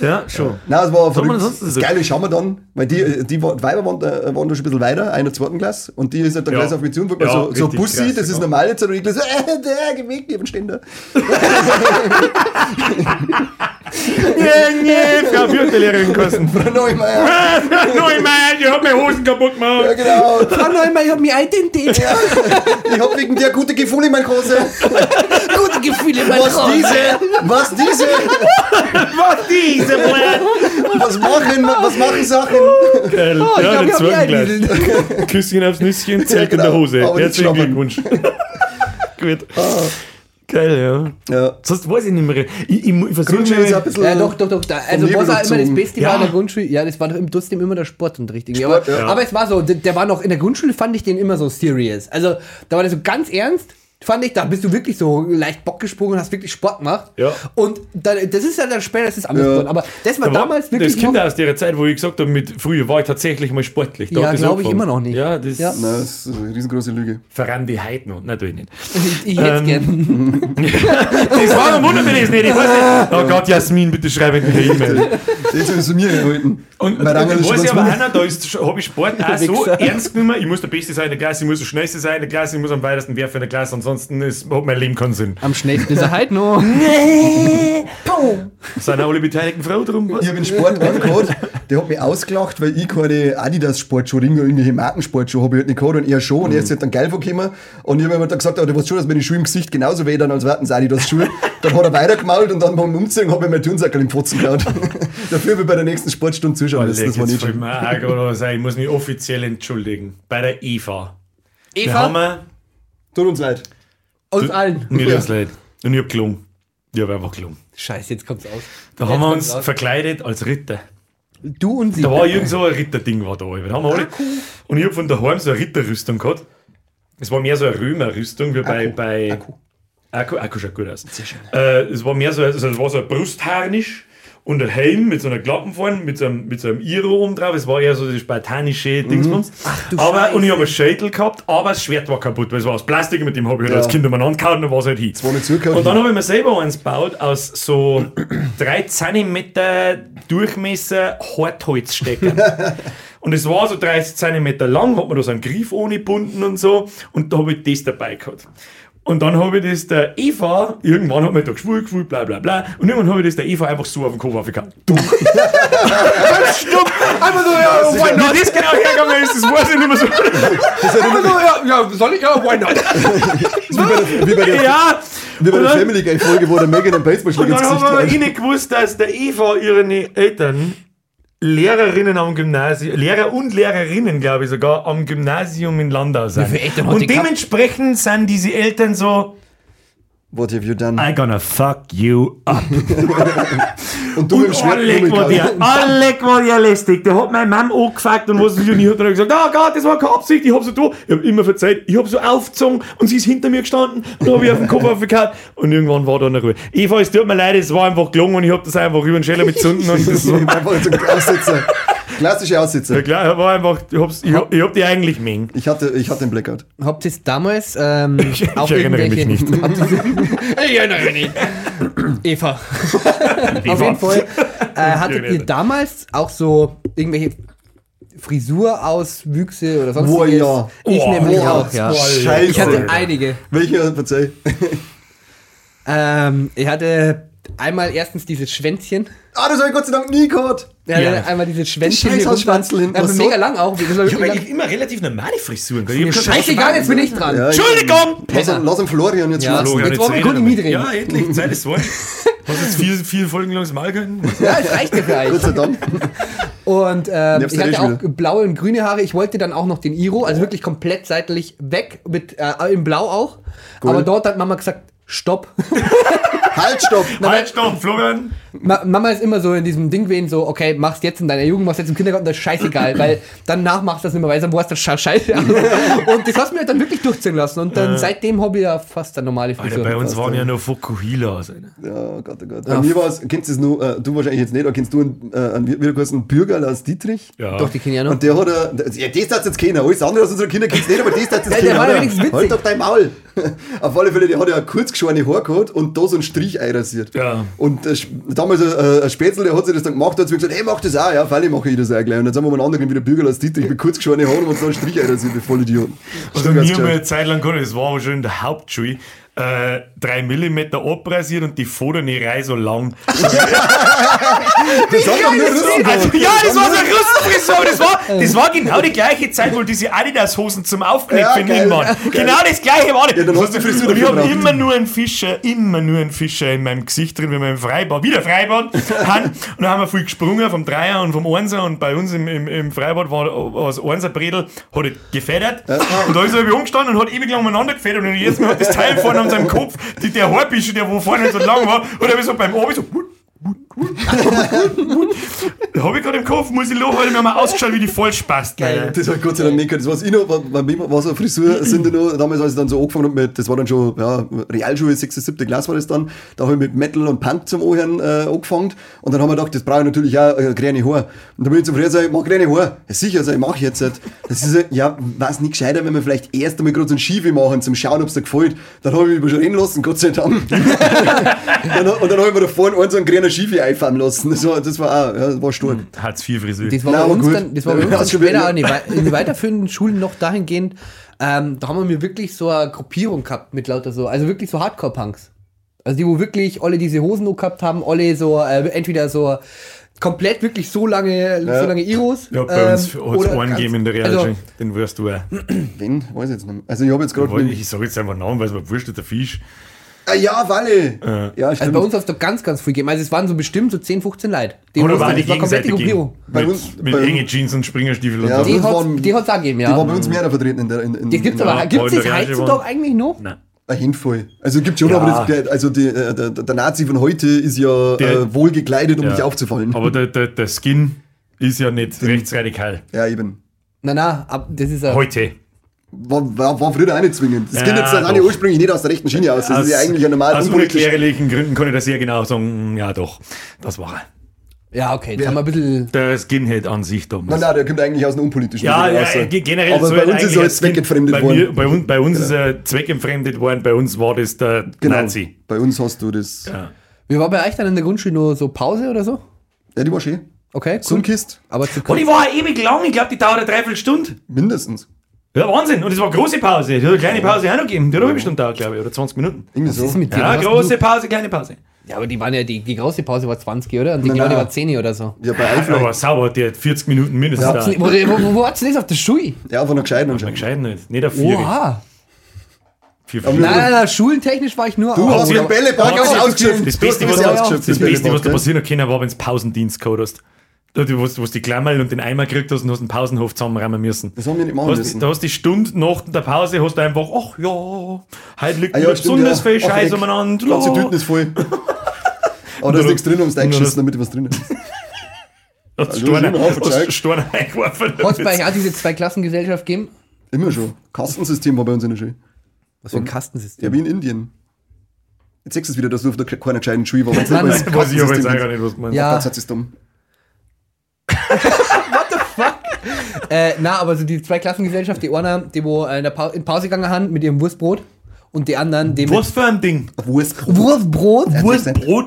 Ja, schon. Nein, es war verrückt. sonst Das Geile schauen wir dann, weil die, die Weiber waren, da- waren da schon ein bisschen weiter, einer zweiten Klasse, und die ist halt dann Ja. gleich auf mich zu und Ja, so, so Bussi, krass, das ist ja. normal jetzt, und ich so, äh, der, geh weg, ich hab einen Ständer. Nee, nee, Frau Fürtelehrerin kosten. Frau Neumeier. [laughs] Neumeier, ich hab meine Hosen kaputt Ja, gemacht. genau. Frau Neumann, ich hab mich eintentiert. Ich hab wegen der gute Gefühle in meiner Hose. Gute Gefühle, mein Was Gott. diese, was diese, Was diese? Was machen, was machen Sachen. Geil. Oh, ich ja, Zweigengleis. eingebildet. Küsschen aufs Nüsschen, Zelt in genau. der Hose. Aber Herzlichen. Glückwunsch. [laughs] Gut. Geil, ja. Ja. Sonst weiß ich nicht mehr. Ich, ich, ich versuche ein bisschen. Ja, doch, doch, doch. Da, also, was auch immer das. Beste Ja. war in der Grundschule, ja, das war doch trotzdem immer der Sportunterricht. irgendwie. aber, Sport, ja. aber es war so, der, der war noch in der Grundschule, fand ich den immer so serious. Also, da war der so ganz ernst. Fand ich, da bist du wirklich so leicht Bock gesprungen und hast wirklich Sport gemacht. Ja. Und dann, das ist ja dann später, das ist anders Ja. geworden. Aber das war Da war damals wirklich. das Kinder aus der Zeit, wo ich gesagt habe, mit früher war ich tatsächlich mal sportlich. Da Ja, hat das glaub ich immer noch nicht. Ja, das Ja. Nein, das ist eine riesengroße Lüge. verrann die Heiden noch. Nein, tu ich nicht. ich, [laughs] ich hätte Ähm, gern. [laughs] Das war ein Wunder, wenn ich es nicht. Ich weiß nicht. Oh Gott, Jasmin, bitte schreib mir eine E-Mail. [laughs] Das ist zu mir gehalten. Und ist weiß ich aber einer, da ist- habe ich Sport auch so ernst genommen. Ich muss der Beste sein in der Klasse, ich muss der Schnellste sein in der Klasse, ich muss am weitesten werfen in der Klasse, ansonsten ist, hat mein Leben keinen Sinn. Am schnellsten ist er halt noch. [laughs] Sind auch alle Beteiligten Frau drum? Was? Ich habe einen Sport [laughs] angehört, der hat mich ausgelacht, weil ich keine Adidas-Sportschuhe, irgendwelche Markensportschuhe habe ich halt nicht gehabt und er schon. Und er ist halt dann geil vorgekommen. Und ich habe ihm dann gesagt, oh, du weißt schon, dass meine Schuhe im Gesicht genauso weh dann, als wären es Adidas-Schuhe. Dann hat er weitergemault und dann beim Umziehen habe ich mir Turnsackel im Pfotzen gehauen. [laughs] Dafür habe ich bei der nächsten Sportstunde zuschauen müssen. Das war nicht mir ein. Ich muss mich offiziell entschuldigen. Bei der Eva. Wir Eva, haben Tut uns leid. Uns allen. mir das leid. Und ich habe gelungen. Ich habe einfach gelungen. Scheiße, jetzt kommt's aus. Da Jetzt haben wir uns raus. verkleidet als Ritter. Du und sie. Da war irgend so ein Ritterding war da. Da haben wir alle. Und ich habe von daheim so eine Ritterrüstung gehabt. Es war mehr so eine Römerrüstung wie bei. Akku. bei Akku. Akku, Akku schaut gut aus. Äh, es war mehr so, also es war so ein Brustharnisch und ein Helm mit so einer Klappen vorne, mit so einem, mit so einem Iro oben drauf. Es war eher so die spartanische Dingsbums. du aber, und ich habe ein Schädel gehabt, aber das Schwert war kaputt, weil es war aus Plastik, mit dem habe ich halt Ja. als Kind immer angehauen und dann war es halt hin. Und dann habe ich mir selber eins gebaut aus so 3 cm Durchmesser Hartholzstecker. [laughs] und es war so 30 cm lang, hat man da so einen Griff ohne gebunden und so. Und da habe ich das dabei gehabt. Und dann habe ich das der Eva, irgendwann hat man da geschwul, geschwul, bla bla bla. Und irgendwann habe ich das der Eva einfach so auf den Kopf aufgehauen. Du! Stopp! [laughs] Einfach so, ja, why not? Wie das genau hergegangen ist, das weiß ich nicht mehr so. Aber so, ja, ja, soll ich? Ja, why not? Wie bei der, wie bei der, ja! wie bei Und der dann- Family Guy Folge, wo der Megan Und Baseballschläger dann ins Gesicht wir aber haut. nicht gewusst, dass der Eva ihre Eltern Lehrerinnen am Gymnasium, Lehrer und Lehrerinnen, glaube ich sogar, am Gymnasium in Landau sind. die Und dementsprechend sind diese Eltern so, What have you done? I gonna fuck you up. [laughs] Und du Und Schwert alle war rumgehauen. der, alle war der lästig. Der hat meine Mom angefragt und was und ich hab dann gesagt, ah Gott, das war keine Absicht, ich hab so da. Ich hab immer verzeiht, ich hab so aufgezogen und sie ist hinter mir gestanden und hab ich auf den Kopf aufgehauen und irgendwann war da eine Ruhe. Eva, es tut mir leid, es war einfach gelungen und ich hab das einfach über den Scheller mit Zunden und [laughs] das war, Einfach so ein Aussitzer. Klassische Aussitzer. ja klar, war einfach, ich hab's, ich hab, ich hab die eigentlich mengen. Ich hatte, ich hatte einen Blackout. Habt ihr es damals ähm, [laughs] Ich auch erinnere mich irgendwelche... nicht. [laughs] Ich erinnere mich nicht. Eva. [laughs] Auf jeden Fall. Äh, hattet ihr damals auch so irgendwelche Frisurauswüchse oder sonst Boah, ja. Ich Oh, nämlich boah, auch, ja. Scheiße. Ich hatte einige. Welcher, verzeih. Ähm, ich hatte einmal erstens dieses Schwänzchen. Ah, das habe ich Gott sei Dank nie gehabt. Ja, Ja. einmal dieses Schwänzchen. scheiß hier Hausschwanzel rumstand. hinten, Ja, was mega so- lang auch. Das Ich hab wirklich eigentlich immer relativ normale Frisuren. Ich Scheißegal, jetzt bin ich dran. Ja, Entschuldigung! Lass, lass ihn Florian jetzt Ja. Florian, Jetzt wollen wir reden gut in damit. mich reden. Ja, endlich, Zeit ist voll. Hast jetzt vier, vier Folgen lang das Mal gehalten? Ja, es reicht ja für Gott sei Dank. Und ähm, ich du hatte auch wieder? blaue und grüne Haare. Ich wollte dann auch noch den Iro, also wirklich komplett seitlich weg, mit äh, in Blau auch. Aber dort hat Mama gesagt, stopp. [laughs] Halt, stopp. Halt, stopp, Florian! Ma Mama ist immer so in diesem Ding gewesen, so, okay, machst jetzt in deiner Jugend, machst jetzt im Kindergarten, das ist scheißegal, [laughs] weil danach machst du das nicht mehr, weil dann warst du scheiße. [laughs] und das hast du mir dann wirklich durchziehen lassen. Und dann seitdem habe ich ja fast eine normale Alter, Frisur. bei uns waren ja noch Fukuhilas. Alter. Ja, Gott, oh Gott. Bei mir war es, kennst du es nur, äh, du wahrscheinlich jetzt nicht, aber kennst du einen, äh, einen heißt Bürger aus Dietrich? Ja. Doch, die kenne ich ja noch. Und der hat, äh, ja, das hat jetzt keiner. Alles andere aus unseren Kindern kennt's nicht, aber das hat jetzt Ja, der keiner. war ja wenigstens witzig. Halt doch dein Maul. [laughs] Auf alle Fälle, der hat ja kurz geschorene Haare gehabt und da so ein Strich einrasiert. Ja. Und äh, sch- damals äh, ein Spätzl, der hat sich das dann gemacht, hat zu mir gesagt, hey, mach das auch, ja, Fälle mache ich das auch gleich. Und dann sind wir mal einen anderen wieder Bürger als Dietrich mit kurz geschorene Haaren und einen Strich einrasiert, wie voll Idioten. Also mir haben wir eine Zeit lang gehabt, das war aber schon in der Hauptschule, äh, 3 mm abrasiert und die vordere Reihe so lang. [laughs] das hat doch nur Russen Also, ja, das war so eine Russenfrisur, aber das war, das war genau die gleiche Zeit, wo diese Adidas-Hosen zum Aufknöpfen Ja, waren. Genau das gleiche war das. Ja, dann hast du die Frisur und ich habe immer nur einen Fischer, immer nur einen Fischer in meinem Gesicht drin, wenn wir im Freibad, wieder Freibad, [laughs] haben. Und dann haben wir viel gesprungen vom Dreier und vom Einser und bei uns im, im, im Freibad war war das Einser-Bredel, hat er gefedert. Und da ist er irgendwie umgestanden und hat ewig lang umeinander gefedert und jetzt Mal hat das Teil vorne an seinem Kopf, die, der Haarbüschel, der wo vorne so lang war, und er so beim Obi so, [laughs] habe ich gerade im Kopf, muss ich lachen, weil wir haben ausgeschaut wie die Vollspast. Geil. Das hat Gott sei Dank nicht gehabt. Das was ich noch, bei mir war so eine Frisur, sind noch, damals, als ich dann so angefangen habe mit, das war dann schon, ja, Realschule, 6., 7. Klasse war das dann, da habe ich mit Metal und Punk zum Anhören äh, angefangen und dann haben wir gedacht, das brauche ich natürlich auch äh, grüne Haare. Und dann bin ich zum Friseur gesagt, ich mach grüne Haare. Ja, sicher, also ich mache jetzt. halt. Das ist ja, was nicht gescheiter, wenn wir vielleicht erst einmal gerade so ein Schiefe machen, zum Schauen, ob es dir gefällt. Dann habe ich mich überreden lassen, Gott sei Dank. [laughs] dann, und dann habe ich mir da vorne einen so einen grünen Schiefe einfahren lassen. Das war, das war auch, ja, das war stark. Hartz IV Frisur. Das war Na, bei uns gut. dann, das war bei uns Ja, dann schon später auch in die, in die weiterführenden Schulen noch dahingehend, ähm, da haben wir wirklich so eine Gruppierung gehabt mit lauter so, also wirklich so Hardcore-Punks. Also die, wo wirklich alle diese Hosen noch gehabt haben, alle so, äh, entweder so komplett wirklich so lange, so lange Iros. Ja, bei uns ähm, hat es einen gegeben in der also, Realschule. Den wirst du auch. Wen? Weiß ich jetzt nicht mehr. Also ich habe jetzt gerade... Mit- Ich sage jetzt einfach Namen, weil es mir wurscht der Fisch. Ah, ja, Walle! Ja, Also stimmt. bei uns hat es doch ganz, ganz viel gegeben. Also es waren so bestimmt so 10, 15 Leute. Die Oder Hosen, war die das war komplett die gegenseitig Gruppierung. Bei mit, uns- mit bei- enge Jeans und Springerstiefel und Ja, so. das Die hat waren- es auch gegeben, Die war bei ja. uns mehr vertreten in der... In, in, Die gibt's in, aber, Ja, gibt's in das heutzutage waren- eigentlich noch? Nein. Eine Handvoll. Also gibt schon, Ja. aber das, also die, äh, der, der Nazi von heute ist ja Der- äh, wohl gekleidet, um Ja. nicht aufzufallen. Aber der, der, der Skin ist ja nicht rechtsradikal. ja, eben. Na, na, ab, das ist ja. Heute. War, war, war früher auch nicht zwingend. Das Ja, geht jetzt auch doch. ursprünglich nicht aus der rechten Schiene aus. Das ist ja eigentlich ein normal Aus unerklärlichen Gründen kann ich das sehr genau sagen. mm, Ja, doch. Das war er. Ja, okay, jetzt haben wir ein bisschen. Der Skinhead an sich damals. Nein, nein, der kommt eigentlich aus einem unpolitischen Ja, ja, ge- generell Aber so bei uns ist er als zweckentfremdet bei worden. Mir, bei, uns, bei uns ist er zweckentfremdet worden, bei uns war das der Genau. Nazi. Bei uns hast du das. Ja. Wie war bei euch dann in der Grundschule nur so Pause oder so? Ja, die war schön. Okay, cool. ein Kist. Aber zu Und die war ewig lang, ich glaube, die dauert eine Dreiviertelstunde. Mindestens. Ja, Wahnsinn. Und es war eine große Pause. Die hat eine kleine Pause auch noch gegeben. Die hat eine halbe Stunde dauert, glaube ich, oder 20 Minuten. Irgendwie so. ist mit dir? Ja, große du- Pause, kleine Pause. Ja, aber die waren ja, die, die große Pause war 20, oder? Und die Nein, kleine nein. war 10 oder so. Ja, bei Ja, Eifler. aber sauber, die hat 40 Minuten mindestens nicht- Wo, wo, wo, wo hat's denn das auf der Schule? Ja, von einer gescheiten Mal anscheinend. gescheit nicht. Nicht auf vier. Oha. vier, vier. Nein, nein, nein, schulentechnisch war ich nur. Du hast den Ja, das- ausgeschöpft. Das Du hast Beste, was, das Beste, was da passieren können, war, wenn es Pausendienst. Da, du, wo, du- du die Klammerl und den Eimer gekriegt hast und hast einen Pausenhof zusammenräumen müssen. Das haben wir nicht machen hast, müssen. Da hast die Stunde nach der Pause hast du einfach, ach ja, heute liegt Ah ja, besonders ja. viel Scheiß umeinander. Die ganze. Tüten ist voll. [laughs] Aber da ist nichts drin, um es Und eingeschissen, damit was drin ist. [laughs] Hast Also, hast Zeug. Steine eingeworfen. Hat es bei euch auch diese Zwei-Klassen-Gesellschaft gegeben? Immer schon. Kastensystem war bei uns in der Schule. Was für ein Kastensystem. Ja, wie in Indien. Jetzt sagst du es wieder, dass du auf der keiner gescheiten Schule warst. Es [laughs] Weiß ich aber jetzt auch gar nicht, was du meinst. Ja. Das ist dumm. Äh, na, aber so die Zwei-Klassen-Gesellschaft, die einer, die wo äh, in, der pa in Pause gegangen haben mit ihrem Wurstbrot und die anderen, die Was für ein Ding? Wurstbrot. Wurstbrot Wurstbrot.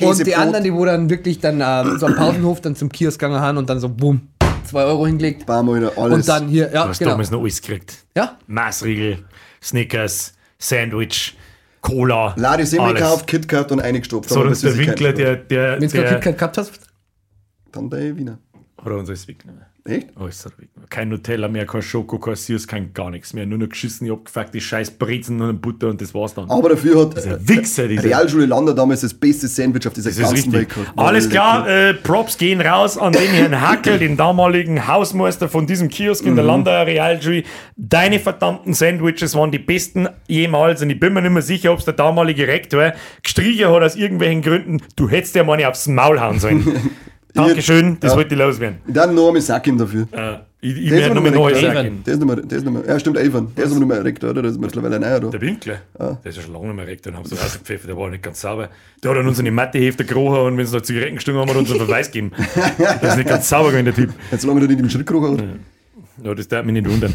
und die anderen, die wo dann wirklich dann äh, so am Pausenhof dann zum Kiosk gegangen haben und dann so bumm, zwei Euro hingelegt Bam, Alter, alles. und dann hier, ja, Du hast genau. damals noch alles gekriegt. Ja, Maßriegel, Snickers, Sandwich, Cola. Lade Semmel alles. gekauft, KitKat und eingestopft. So, Aber dass der Winkler, der, der, wenn du KitKat gehabt hast, Dann bei Wiener. Oder uns alles weggenommen. Echt? Alles hat er weggenommen. Kein Nutella mehr, kein Schoko, kein Süß, kein gar nichts mehr. Nur noch geschissen, abgefuckte scheiß Brezen und Butter und das war's dann. Aber dafür hat Dieser Wichser, dieser. Realschule Lander damals das beste Sandwich auf dieser Das ist ganzen Welt gehabt. Alles klar, äh, Props gehen raus an den Herrn Hackel, den damaligen Hausmeister von diesem Kiosk in der Mhm. Landauer Realschule. Deine verdammten Sandwiches waren die besten jemals und ich bin mir nicht mehr sicher, ob es der damalige Rektor gestrichen hat aus irgendwelchen Gründen. Du hättest ja mal nicht aufs Maul hauen sollen. [laughs] Dankeschön, das Ja. wollte ich loswerden. Dann noch einmal Sack ihm dafür. Äh, ich ich Der ist werde aber noch mal noch neu sagen. Der ist mehr, der ist ja stimmt, Avon. Der ist aber nicht mehr Rektor, oder? Der ist mittlerweile ein neuer da. Der Winkler, der ist ja schon lange nicht mehr Rektor, den haben sie rausgepfiffen, der war nicht ganz sauber. Der hat an unsere Mathehefte gerochen und wenn sie da Zigaretten gestunken haben, hat er uns einen Verweis gegeben. Der ist nicht ganz sauber gewesen, der Typ. Jetzt solange er nicht im Schritt gekrochen hat. Ja, das darf mich nicht wundern.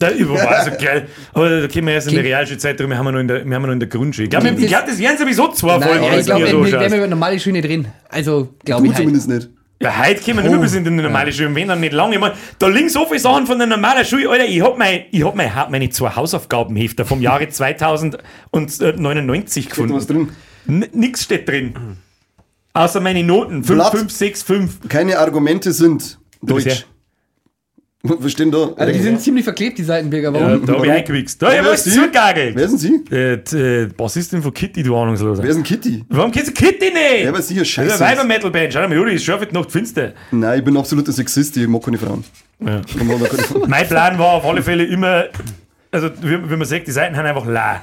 Der war so geil. Aber da können wir erst in der Realschulzeit drüber, wir haben wir noch in der, wir haben noch in der Grundschule. Ich glaube, glaub, das wären sowieso zwei Folgen, ja, ich du glaube, wir, so wir über normale Schule drin. Also, glaube Du ich. Halt. zumindest nicht. Ja, heute kommen wir nicht mehr bis in die normale Schule. Und wenn dann nicht lange. Ich mein, da liegen so viele Sachen von der normalen Schule. Alter, ich hab, mein, ich hab mein, meine zwei Hausaufgabenhefter vom Jahre [laughs] 2099 Steht da was gefunden. drin? N nix steht drin. Außer meine Noten. 5, Blatt. 5, 6, 5. Keine Argumente sind Deutsch. Was steht da? Also, die sind ziemlich verklebt, die Seitenberger. Ja, Warum? da hab ich eingewichst. Da hab ich zugagelt. Wer sind Sie? Äh, die, äh, Bassistin von Kitty, du Ahnungsloser. Wer ist denn Kitty? Warum kennst du Kitty nicht? Ja, aber sicher Das ist scheiße. eine Weiber-Metal-Band. Schau mal, Juri, ist die Nacht finster. Nein, ich bin absoluter Sexist, ich mag keine Frauen. Ja. Ich mag keine Frauen. Mein Plan war auf alle Fälle immer, also wie, wie man sagt, die Seiten haben einfach la.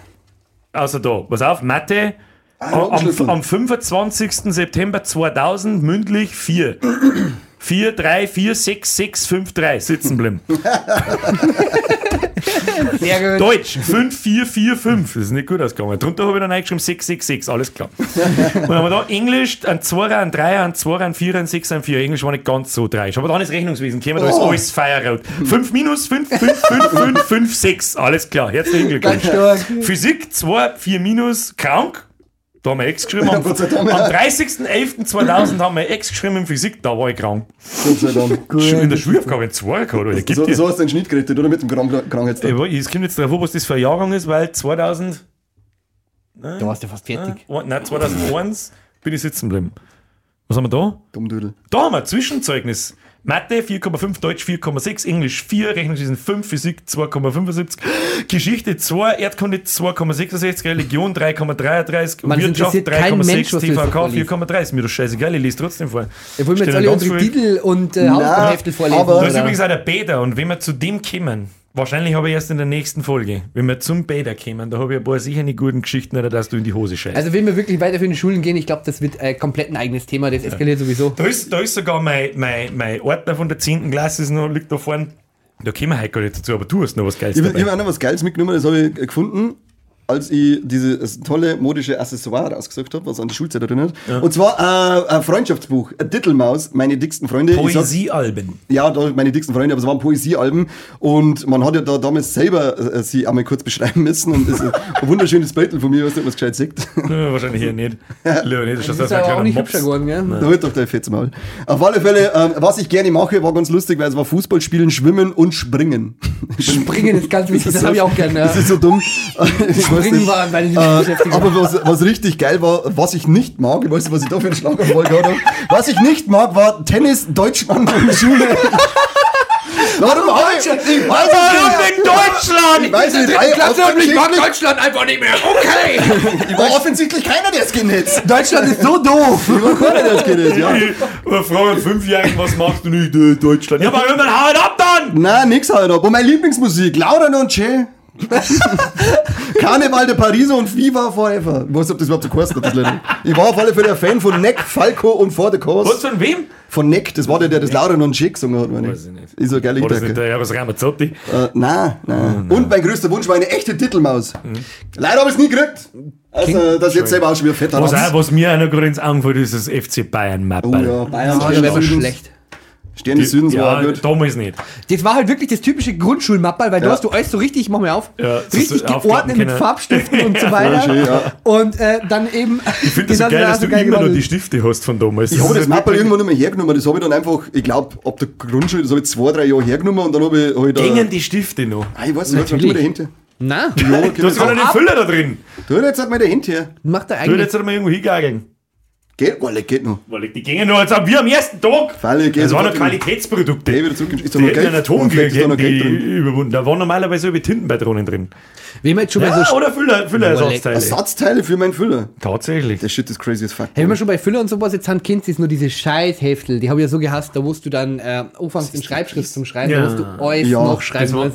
Außer da. Pass auf, Mathe. Ah, am, am 25. September 2000 mündlich 4. 4, 3, 4, 6, 6, 5, 3 sitzen bleiben. [laughs] Sehr gut. Deutsch 5, 4, 4, 5. Das ist nicht gut ausgegangen. Drunter habe ich dann eingeschrieben 6, 6, 6. Alles klar. Und dann haben wir da Englisch, ein 2, ein 3, ein 2, ein 4, ein 6, ein 4. Englisch war nicht ganz so dreist. Aber dann ist Rechnungswesen gekommen, da ist Oh. alles Feierrot. 5 minus 5, 5, 5, 5, 5, 6. Alles klar. Herzlichen Glückwunsch. Physik 2, 4 minus, krank. Da haben wir X geschrieben. Am, am Gott sei Dank. 30.11.2000 haben wir X geschrieben in Physik, da war ich krank. Gott sei Dank. In der Schulaufgabe in 2 gehabt, oder? So, so hast du den Schnitt gerettet, oder? Mit dem Krank Krankheitstag. Ich, es kommt jetzt darauf an, was das für ein Jahrgang ist, weil 2000, Da warst du fast fertig. oh, nein, 2001 bin ich sitzen geblieben. Was haben wir da? Dummdödel. Da haben wir ein Zwischenzeugnis. Mathe 4,5, Deutsch 4,6, Englisch 4, Rechnungswesen 5, Physik 2,75, Geschichte 2, Erdkunde 2,66, Religion 3,33, Mann, es Wirtschaft interessiert keinen Mensch, 3,6, was du jetzt TVK vorliest. 4,3. Ist mir doch scheißegal, ich lese trotzdem vor. Wir wollen jetzt Steht alle unsere. Titel und äh, Hausaufgabenhefte vorlesen. aber- Da ist übrigens auch der Bäder und wenn wir zu dem kommen, wahrscheinlich habe ich erst in der nächsten Folge, wenn wir zum Bäder kommen, da habe ich ein paar sicher nicht guten Geschichten, oder dass du in die Hose scheißt. Also, wenn wir wirklich weiter für die Schulen gehen, ich glaube, das wird äh, komplett ein eigenes Thema. Das eskaliert sowieso. Da ist, da ist sogar mein, mein, mein Ordner von der 10. Klasse, ist noch, liegt da vorne. Da kommen wir heute gar nicht dazu, aber du hast noch was Geiles Ich, ich habe auch noch was Geiles mitgenommen, das habe ich gefunden, als ich dieses tolle modische Accessoire rausgesucht habe, was an die Schulzeit erinnert. Und zwar äh, ein Freundschaftsbuch, ein Dittelmaus, meine dicksten Freunde. Poesiealben. Ja, da meine dicksten Freunde, aber es waren Poesiealben und man hat ja da damals selber äh, sie einmal kurz beschreiben müssen und das ist ein wunderschönes Bild von mir, was nicht, was gescheit sagt. [laughs] Ja, wahrscheinlich hier nicht. Nicht, das Das ist ein aber auch nicht Mops. hübscher geworden, gell? Da halt doch der Fetz mal. Auf alle Fälle, ähm, was ich gerne mache, war ganz lustig, weil es war Fußball spielen, Schwimmen und Springen. Springen ist ganz wichtig, das habe ich auch gerne. Das Ja. ist so dumm. [laughs] Ich weiß Springen nicht. war meine Äh, Lieblingsbeschäftigung. aber was, was richtig geil war, was ich nicht mag, ich weiß nicht, was ich da für einen Schlaganfall gehabt habe. Was ich nicht mag, war Tennis, Deutschland und Schule. [laughs] Warum hab ich? Ich weiß nicht. in Deutschland? Ich weiß nicht. Ei, Klasse und ich mag Deutschland einfach nicht mehr. Okay. [laughs] ich war offensichtlich keiner, der es genetzt. Deutschland ist so doof. Ich war keiner, der es genetzt, ja. Oder fragen einen Fünfjährigen, was machst du nicht in Deutschland? Ja, aber irgendwann hau ihn ab dann! Nein, nix halt ab. Und meine Lieblingsmusik, Laura non c'è. [laughs] Karneval de Paris und Viva Forever. Ich weiß nicht, ob das überhaupt so geheißen hat. Ich war auf alle Fälle ein Fan von Neck, Falco und For the Was Cause. von wem? Von Neck, das war der, der das Laura non c'è gesungen hat, meine Weiß ich nicht. Ist so geil, ich War das nicht der Eros Ramazzotti? Äh, nein, nein. Und mein größter Wunsch war eine echte Titelmaus. Leider habe ich es nie gekriegt. Also, das jetzt selber auch schon wieder fett Was, auch, was mir auch noch gerade ins Auge fällt, ist das FC Bayern Oh ja, Bayern, Oh, wäre Südens. schlecht. Stern des Südens war ja, gut. damals nicht. Das war halt wirklich das typische Grundschulmappal, weil du Ja. hast du alles so richtig, mach mal auf, Ja, das richtig geordnet mit. Farbstiften und so [laughs] weiter. schön, ja. Und äh, dann eben. [laughs] Ich finde das so geil, dass du immer noch die Stifte hast von damals. Ich habe das Mappel wirklich- irgendwann nicht mehr hergenommen. Das habe ich dann einfach, ich glaube, ab der Grundschule, das habe ich zwei, drei Jahre hergenommen und dann habe ich, hab ich da. Gängen die Stifte noch. Ah, ich weiß nicht, was dahinter. Na, Ja, Du hast gerade einen Füller da drin. Tu jetzt halt mal dahinter her. macht er Du eigentlich. jetzt halt mal irgendwo hingegangen. Geht, oh, geht noch. Weil die gingen noch, als haben wir am ersten Tag. Falle, geht Das waren noch Qualitätsprodukte. Geh wieder zurück. Ist da noch Geld? einen Atom Oh, vielleicht ist da noch Geld drin. überwunden. Da waren normalerweise über Tintenpatronen drin. Wenn wir jetzt schon bei Ja, so. oder Füller, Füllerersatzteile. Ersatzteile für meinen Füller. Tatsächlich. Der Shit ist crazy as fuck. Wenn wir schon bei Füller und sowas jetzt sind, kennst du nur diese Scheißheftel. Die habe ich ja so gehasst, da musst du dann äh, anfängst in Schreibschrift zum Schreiben, Ja. da musst du alles Ja, noch schreiben. das.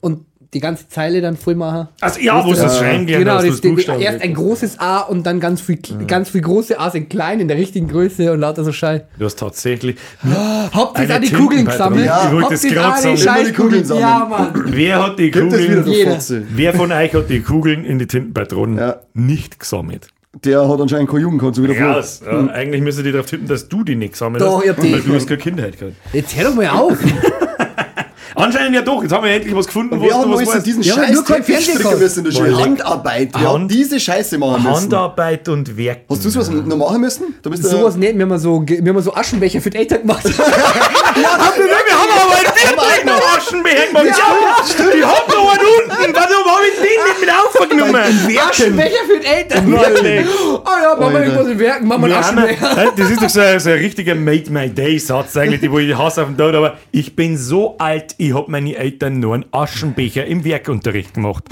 Und die ganze Zeile dann voll machen. Also ja, wo es das Schreiben gelernt Genau, hast, das, das erst ein großes A und dann ganz viel, ganz viel große A's in klein in der richtigen Größe und lauter so Scheiß. Du hast tatsächlich. Habt ihr Eine da die Kugeln gesammelt? Ja, ich wollte das gerade da die Scheißkugeln? Kugeln Ja, Mann. Wer hat die Kugeln? Wer von euch hat die Kugeln in die Tintenpatronen Ja. nicht gesammelt? Der hat anscheinend keine Jugendkonto wieder vor. Raus. Ja, eigentlich müsste die darauf tippen, dass du die nicht gesammelt Doch, hast. ich hab die. Weil du hast keine Kindheit gehabt. Jetzt hör doch mal auf. [laughs] Anscheinend ja doch. Jetzt haben wir endlich was gefunden, Und mal was so weißt. diesen Ja, scheiß nur kein Teppich stricken müssen in der Schule? Boah, Handarbeit. Hat Hand- diese Scheiße machen müssen? Handarbeit und Werk. Hast du sowas noch machen müssen? Du bist Sowas nicht, wir haben so, wir haben so Aschenbecher für die Eltern gemacht. [laughs] Ja, wir haben aber einen Viertling noch Aschenbecher gemacht. Ja, die haben noch einen unten. Warum habe ich den nicht mit aufgenommen? Aschenbecher für die Eltern. Wirklich? Oh ja, Mama, ich muss in Werken, Mama, einen Aschenbecher. Das ist doch so ein, so ein richtiger Made My Day Satz eigentlich, den wo ich hasse auf dem Tod, aber ich bin so alt, ich habe meine Eltern nur einen Aschenbecher im Werkunterricht gemacht.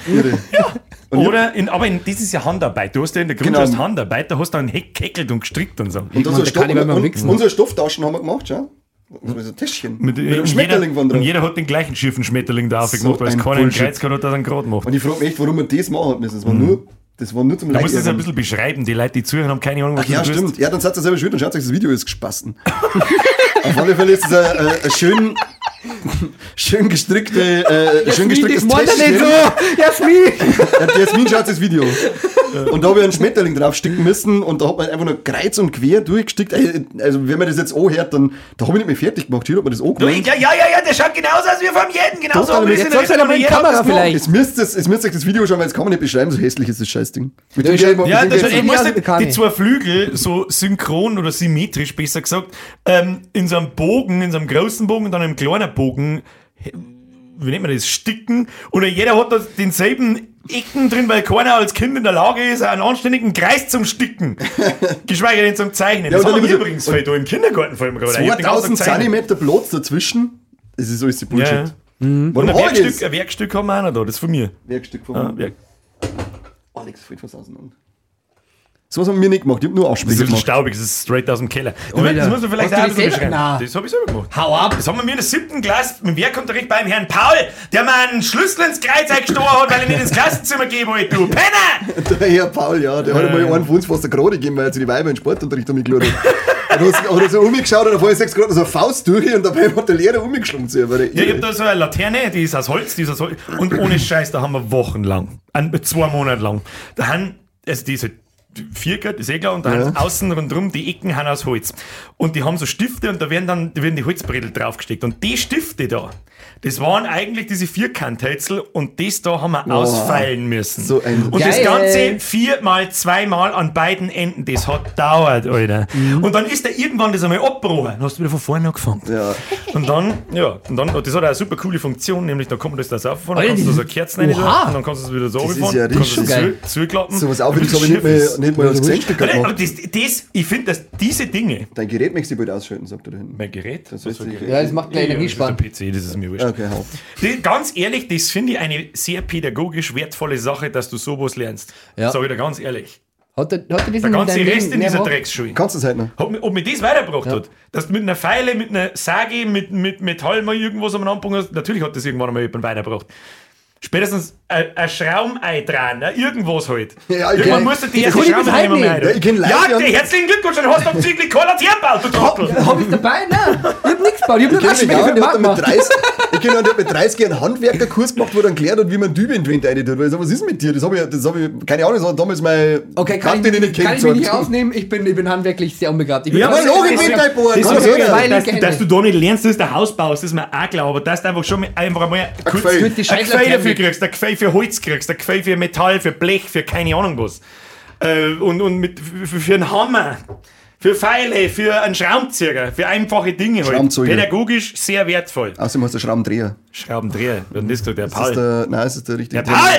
Und Oder, in, aber in, das ist ja Handarbeit. Du hast ja in der Genau. Grundschule Handarbeit, da hast du einen Heck geckelt und gestrickt und so. Und mal mal und, wichsen. unsere Stofftaschen haben wir gemacht, schau. So ein Täschchen. Mit, Mit, einem Schmetterling jeder, von drauf. Und jeder hat den gleichen schiefen Schmetterling da So aufgemacht, weil es ein Bullshit. Kreuz gehabt hat, der dann gerade macht. Und ich frage mich echt, warum wir das machen hat müssen. Das war nur, das war nur zum musst du es ein Leid- bisschen beschreiben. Die Leute, die zuhören, haben keine Ahnung, was Ach ja, du stimmt. Ja, dann seid ihr selber schuld und schaut euch das Video ist gespasten. [laughs] Auf alle Fälle ist es ein, ein, ein schön, [laughs] schön gestrickte, äh, schön gestricktes das meint er Täschchen. nicht so. Jasmin. Ja, Jasmin schaut das Video. [laughs] Und da habe ich einen Schmetterling draufsticken müssen und da hat man einfach nur kreuz und quer durchgestickt. Also, wenn man das jetzt anhört, dann da habe ich nicht mehr fertig gemacht. Hier hat man das Du, angemeldet. ja, ja, ja, ja, der schaut genauso aus wie vom jeden. Genauso es jetzt in der sollst du in hat Kamera das gemacht. vielleicht. Es müsst, es, es müsst euch das Video schauen, weil es kann man nicht beschreiben, so hässlich ist das Scheißding. Mit Ja, dem mit Ja, das Geld- ich ich muss aus die, zwei Flügel so synchron oder symmetrisch besser gesagt ähm, in so einem Bogen, in so einem großen Bogen und dann einem kleinen Bogen, wie nennt man das, sticken und jeder hat da denselben Ecken drin, weil keiner als Kind in der Lage ist, einen anständigen Kreis zum Sticken. [laughs] Geschweige denn zum Zeichnen. das und dann haben wir so- übrigens voll da im Kindergarten vor allem gerade. Ich hab den ganzen 2000 Tag gezeichnet. Zentimeter Platz dazwischen. Das ist alles die Bullshit. Ja. Warum Und ein Werkstück, das? ein Werkstück haben wir auch noch da, das ist von mir. Werkstück von Ah, Werk. Alex fällt was auseinander. So was haben wir nicht gemacht. Ich habe nur Das Ausspiegel ist ein bisschen gemacht. staubig, das ist straight aus dem Keller. Das Alter. muss man vielleicht Hast auch du ein bisschen das selber- beschreiben. Na. Das habe ich selber gemacht. Hau ab. Das haben wir mir in der siebten Klasse mit dem Werkunterricht beim Herrn Paul, der mir einen Schlüssel ins Kreuz eingestochen hat, weil ich nicht ins Klassenzimmer gehen wollte, du Penner! [laughs] Der Herr Paul, ja, der hat einmal einen von uns fast eine gerade gegeben, weil er zu die Weiber in den Sportunterricht umgeschaut hat. Und hat, hat er so umgeschaut und auf einmal sechs Grad so eine Faust durch und dabei hat der Lehrer umgeschlagen zu ihm. weil der Ja, ich hab da so eine Laterne, die ist aus Holz, die ist aus Holz. Und ohne Scheiß, da haben wir wochenlang, ein, zwei Monate lang, da haben, also die ist halt vierkant, ist eh klar, und da Ja. außen rundherum, die Ecken haben aus Holz. Und die haben so Stifte und da werden dann da werden die Holzbredel draufgesteckt. Und die Stifte da, das waren eigentlich diese Vierkanthölzel und das da haben wir ausfeilen müssen. So ein- und das Geil. Ganze viermal, zweimal an beiden Enden, das hat dauert, Alter. Und dann ist da irgendwann das einmal abgebrochen. Dann hast du wieder von vorne angefangen. Ja. Und dann, ja, und dann, das hat eine super coole Funktion, nämlich da kommt das da auf, dann kannst du so das- Kerzen rein und dann kannst du es wieder so Das ist ja kannst du richtig es geil. zu- zuklappen. So was Aufwendiges habe ich nicht mehr, nicht mehr als Gesenkstück Nein, gemacht. aber das, das, ich finde, dass diese Dinge, Dein Gerät möchtest du bald ausschalten, sagt er da hinten. mein Gerät, Das was ist ein? Ja, das macht gleich Ja, Energiesparen. Das ist der PC, das ist mir mir wurscht. Okay, hau. Die, ganz ehrlich, das finde ich eine sehr pädagogisch wertvolle Sache, dass du sowas lernst. Ja. Sag ich dir ganz ehrlich. Hat er, hat er das Der ganze Rest in dieser Drecksschule. Kannst du es halt noch? Ob, ob mir das weitergebracht hat, dass du mit einer Pfeile, mit einer Sage, mit, mit Metall mal irgendwas am Anfang hast, natürlich hat das irgendwann einmal jemand weitergebracht. Spätestens ein, ein Schraubei dran, ne? irgendwas halt. Ja, ich Irgendwann musst du die erste ich Schraube nehmen. Ja, ich herzlichen Glückwunsch, dann hast du am Zügel keiner Tierbaut, du Trottel. Hab ich dabei? Nein, ich hab nichts gebaut. Ich hab nur Ich Aschenbecher einen, für den der hat Markt mit gemacht. 30, ich einen, der hat mit 30 einen Handwerkerkurs gemacht, wo er dann gelernt hat, wie man Dübe in Wand rein tut. Weil ich sag, was ist mit dir? Das habe ich, das hab ich, keine Ahnung, das hat damals meine Okay, kann ich, Tante mich- nicht kann ich mich nicht gesagt. rausnehmen? Ich bin, ich bin handwerklich sehr unbegabt. Ich bin Ja, aber Logik das- mit dein Bohren, dass, du da nicht lernst, dass du ein Haus baust, das ist mir auch klar, aber dass du einfach schon einfach einmal kurz Die mit- kriegst, ein Gefäll für Holz kriegst, ein Gefäll für Metall, für Blech, für keine Ahnung was. Äh, und und mit, für, für einen Hammer, für Pfeile, für einen Schraubenzieher, für einfache Dinge halt. Pädagogisch sehr wertvoll. Außerdem hast du Schraubendreher. Schraubendreher, wer hat das gesagt? Der Das ist Paul. der, nein, das ist der richtige. Der Paul!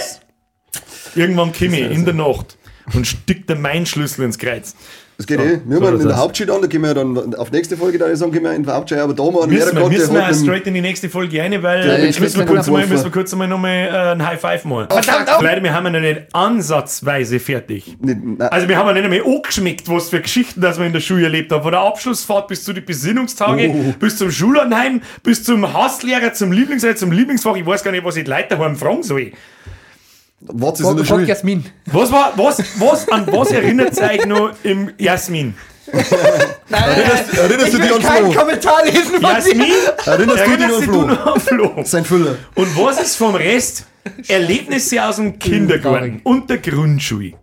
Irgendwann komme ich in der Nacht und stick der mein Schlüssel ins Kreuz. Das geht So, eh. Wir so in der. Hauptschicht an, da gehen wir dann auf nächste Folge, da sagen, gehen wir in der Hauptschicht, aber da haben wir Lehrer Müssen wir, straight in die nächste Folge rein, weil Ja, jetzt müssen wir kurz kurz müssen wir kurz einmal nochmal äh, ein High Five machen. Verdammt, oh. Leute, wir haben ja noch nicht ansatzweise fertig. Nicht, Also wir haben ja nicht einmal angeschmeckt, was für Geschichten das wir in der Schule erlebt haben. Von der Abschlussfahrt bis zu den Besinnungstage, Oh. bis zum Schulanheim, bis zum Hasslehrer, zum Lieblingslehrer, zum Lieblingsfach. Ich weiß gar nicht, was ich die Leute daheim fragen soll. Was ist in der Schule? Jasmin. Was war, was, was, an was erinnert ihr euch noch im Jasmin? [laughs] Erinnerst, erinnerst du ich dich will an Flo? Kommentar lesen von Jasmin? dir. Erinnerst du dich an dich Flo? noch an Flo? Sein Füller. Und was ist vom Rest? Erlebnisse aus dem Kindergarten und der Grundschule.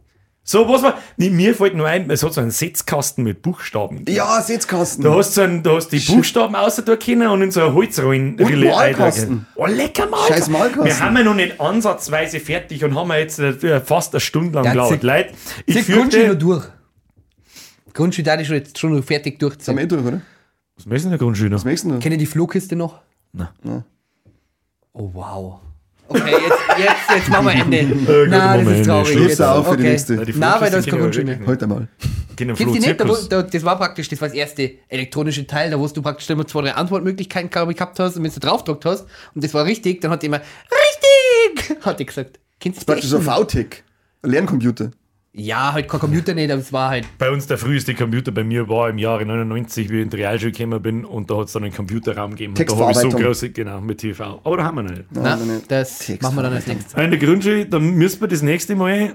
So, was war. Nee, mir fällt nur ein, es hat so einen Setzkasten mit Buchstaben. Ja, Setzkasten. Da hast du, so einen, da hast die Buchstaben außer können und in so eine Holzrollen Und Malkasten. Oh, lecker Malkasten. Scheiß Malkasten. Wir haben ja noch nicht ansatzweise fertig und haben ja jetzt äh, fast eine Stunde lang gelauert. Leute, ich Grundschule noch fürchte. durch. Grundschule da ist schon jetzt schon noch fertig Am durchziehen. Ende, oder? Was möchtest du Grundschule noch? Was möchtest du denn? Kennt ihr die Flohkiste noch? Nein. Oh wow. Okay, jetzt, jetzt, jetzt machen wir Ende. [laughs] Na, machen das ist traurig. Schluss Jetzt. auf für die okay. nächste. Na, weil da ist wir Grundschule. wirklich Heute mal. Kinder Kennst du die nicht? Da, da, das war praktisch, das war das erste elektronische Teil, da wo du praktisch immer zwei, drei Antwortmöglichkeiten ich, gehabt hast und wenn du draufgedruckt hast und das war richtig, dann hat die immer richtig, [laughs] hat die gesagt. Kennst du die Praktisch so echten? VTech. Ein Lerncomputer. Ja, halt kein Computer nicht, aber es war halt. Bei uns der früheste Computer bei mir war im Jahre 99, wie ich in die Realschule gekommen bin und da hat es dann einen Computerraum gegeben. Und da habe ich so große, genau, mit TV. Aber da haben wir noch nicht. Nein, nein. das machen wir dann als nächstes. In der Grundschule, dann müssen wir das nächste Mal,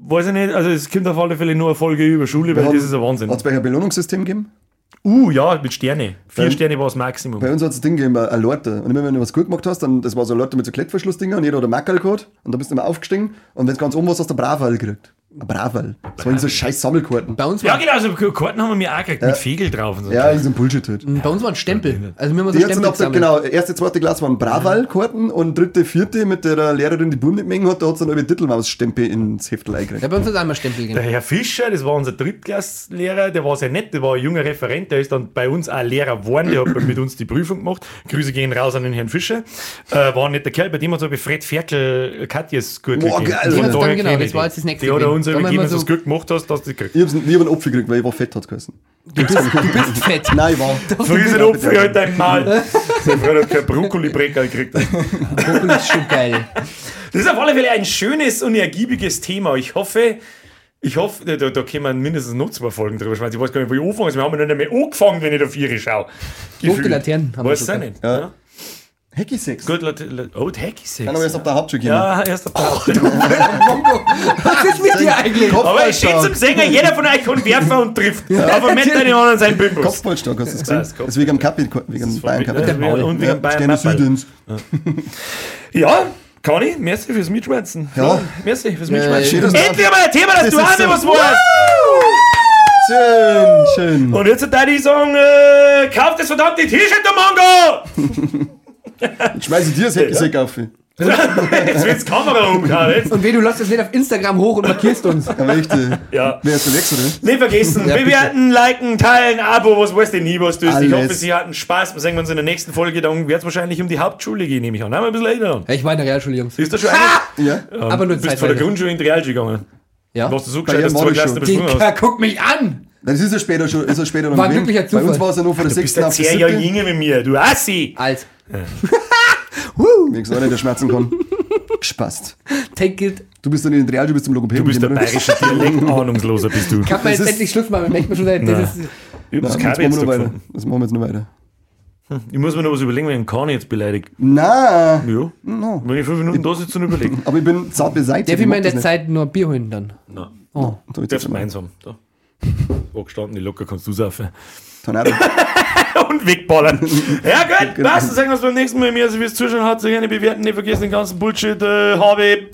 weiß ich nicht, also es kommt auf alle Fälle nur eine Folge über Schule, weil das ist ein Wahnsinn. Hat es bei euch ein Belohnungssystem gegeben? Uh, ja, mit Sterne. Vier Beim- Sterne war das Maximum. Bei uns hat es ein Ding gegeben, ein Lorte. Und immer wenn du was gut gemacht hast, dann, das war so ein Lorte mit so Klettverschlussdinger und jeder hat ein Mackerl gehabt und da bist du immer aufgestiegen und wenn es ganz oben warst, hast du ein Braval gekriegt. Ein Braval. Das waren so scheiß Sammelkarten. Bei uns Ja, genau, also Karten haben wir mir auch gekriegt, mit Fegel drauf und so. Ja, in so ein Bullshit halt. bei uns war ein Stempel. Also wir haben so Stempel der, gesammelt. genau, erste, zweite Klasse waren Braval-Karten und dritte, vierte mit der Lehrerin, die Bund mitmengen hat, da hat es dann über Titelmaus-Stempel ins Heftel eingekriegt. Ja, bei uns hat einmal Stempel Der gegeben. Herr Fischer, das war unser Drittklasslehrer, der war sehr nett, der war ein junger Referent, der ist dann bei uns auch Lehrer geworden, der hat mit uns die Prüfung gemacht. Grüße gehen raus an den Herrn Fischer. Äh, war ein netter Kerl, bei dem hat so bei Fred Ferkel Katjes gut Boah, geil, daher Dann genau, das war jetzt das nächste Uns wir immer dass du so- es gut gemacht hast, dass du die kriegst. Ich hab's nie einen Opfer gekriegt, weil ich war fett hat geheißen. Du bist, [laughs] du bist fett. Nein, ich war. [laughs] Friese den Opfer halt dein Mal. [laughs] Sein Freund hat kein Brokkoli-Brecker gekriegt. Brokkoli ist schon geil. Das ist auf alle Fälle ein schönes und ergiebiges Thema. Ich hoffe, ich hoffe, da, da können wir mindestens noch zwei Folgen drüber schreiben. Ich weiß gar nicht, wo ich anfangen soll. Wir haben ja nicht mehr angefangen, wenn ich auf Viere schaue. Rote Laternen haben wir Weißt du sogar. nicht? Ja. Ja. Hacky Sex. Gut, Lat Lat oh, Hacky Sex. Kann aber erst auf der Hauptschule gehen. Ja, erst auf der Hauptschule. Was ist mit dir eigentlich? Aber ich stehe zum Sänger, jeder von euch kann werfen und trifft. Aber mit den anderen sein Bimbus. Kopfballstark, hast du das gesehen? Das ist Das ist wegen dem Kapi, wegen dem Bayern Kapi. Ja, Maul. Und wegen Bayern. Südens. Ja, Conny, merci fürs Mitschmerzen. Ja. merci fürs dass du- Endlich mal ein Thema, dass Das du auch was weißt. Schön, schön. Und jetzt würde ich sagen, äh, kauft das verdammte T-Shirt, der Mango! [laughs] Jetzt schmeiß ich dir das Hacky Sex auf. jetzt wird's Kamera umgehauen. Jetzt. Und weh, du lässt das nicht auf Instagram hoch und markierst uns. Aber echt, äh, Ja. wer ist der Wechsel, oder? Nicht vergessen, Ja, bewerten, liken, teilen, Abo, was weiß denn nie, was du ist. Ich hoffe, Sie hatten Spaß. Wir sehen uns in der nächsten Folge. Dann wird es wahrscheinlich um die Hauptschule gehen, nehme ich an. Nein, ein bisschen älter. Ja, ich war in der Realschule, Jungs. Ist das schon eine? Ja. Aber nur Du bist von der. Grundschule in die Realschule gegangen. Ja. Warst du so Bei gescheit, dass du zwei Dicker, hast? guck mich an! Das ist ja später schon, ist ja später noch War ein glücklicher Bei Zufall. uns war es ja nur von der Du bist 6. ein auf die zehn Jahre 7. jünger wie mir, du Assi! Alt. Wie gesagt, nicht der schmerzen kann. [laughs] Spaßt. Take it. Du bist dann in den Real, du bist zum Logopäden. Du bist der bayerische Dialekt [laughs] ahnungsloser, bist du. Kann man jetzt endlich Schluss machen, merkt man schon, das Nein. ist, Ich, das Nein, machen wir noch weiter. Das machen wir jetzt noch weiter. Ich muss mir noch was überlegen, wenn ich einen Kani jetzt beleidigt. Na, Ja. no. Wenn ich fünf Minuten da sitze und überlegen. [laughs] aber ich bin zart beseitigt. darf ich mir in der das Zeit nur ein Bier holen dann? Nein. Oh. nicht. Darfst jetzt mal. gemeinsam. Da. Wo gestanden, die locker kannst du saufen. Tornado. [laughs] und wegballern. [laughs] ja, gut. Was? Dann sagen wir es beim nächsten Mal. Mir, also fürs Zuschauen hat, so gerne bewerten. Nicht vergessen den ganzen Bullshit. Äh, habe.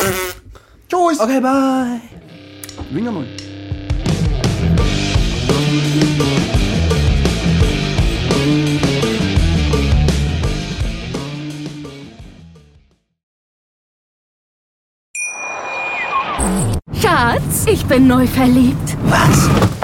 Tschüss. Okay, bye. Wing einmal. Schatz, ich bin neu verliebt. Was?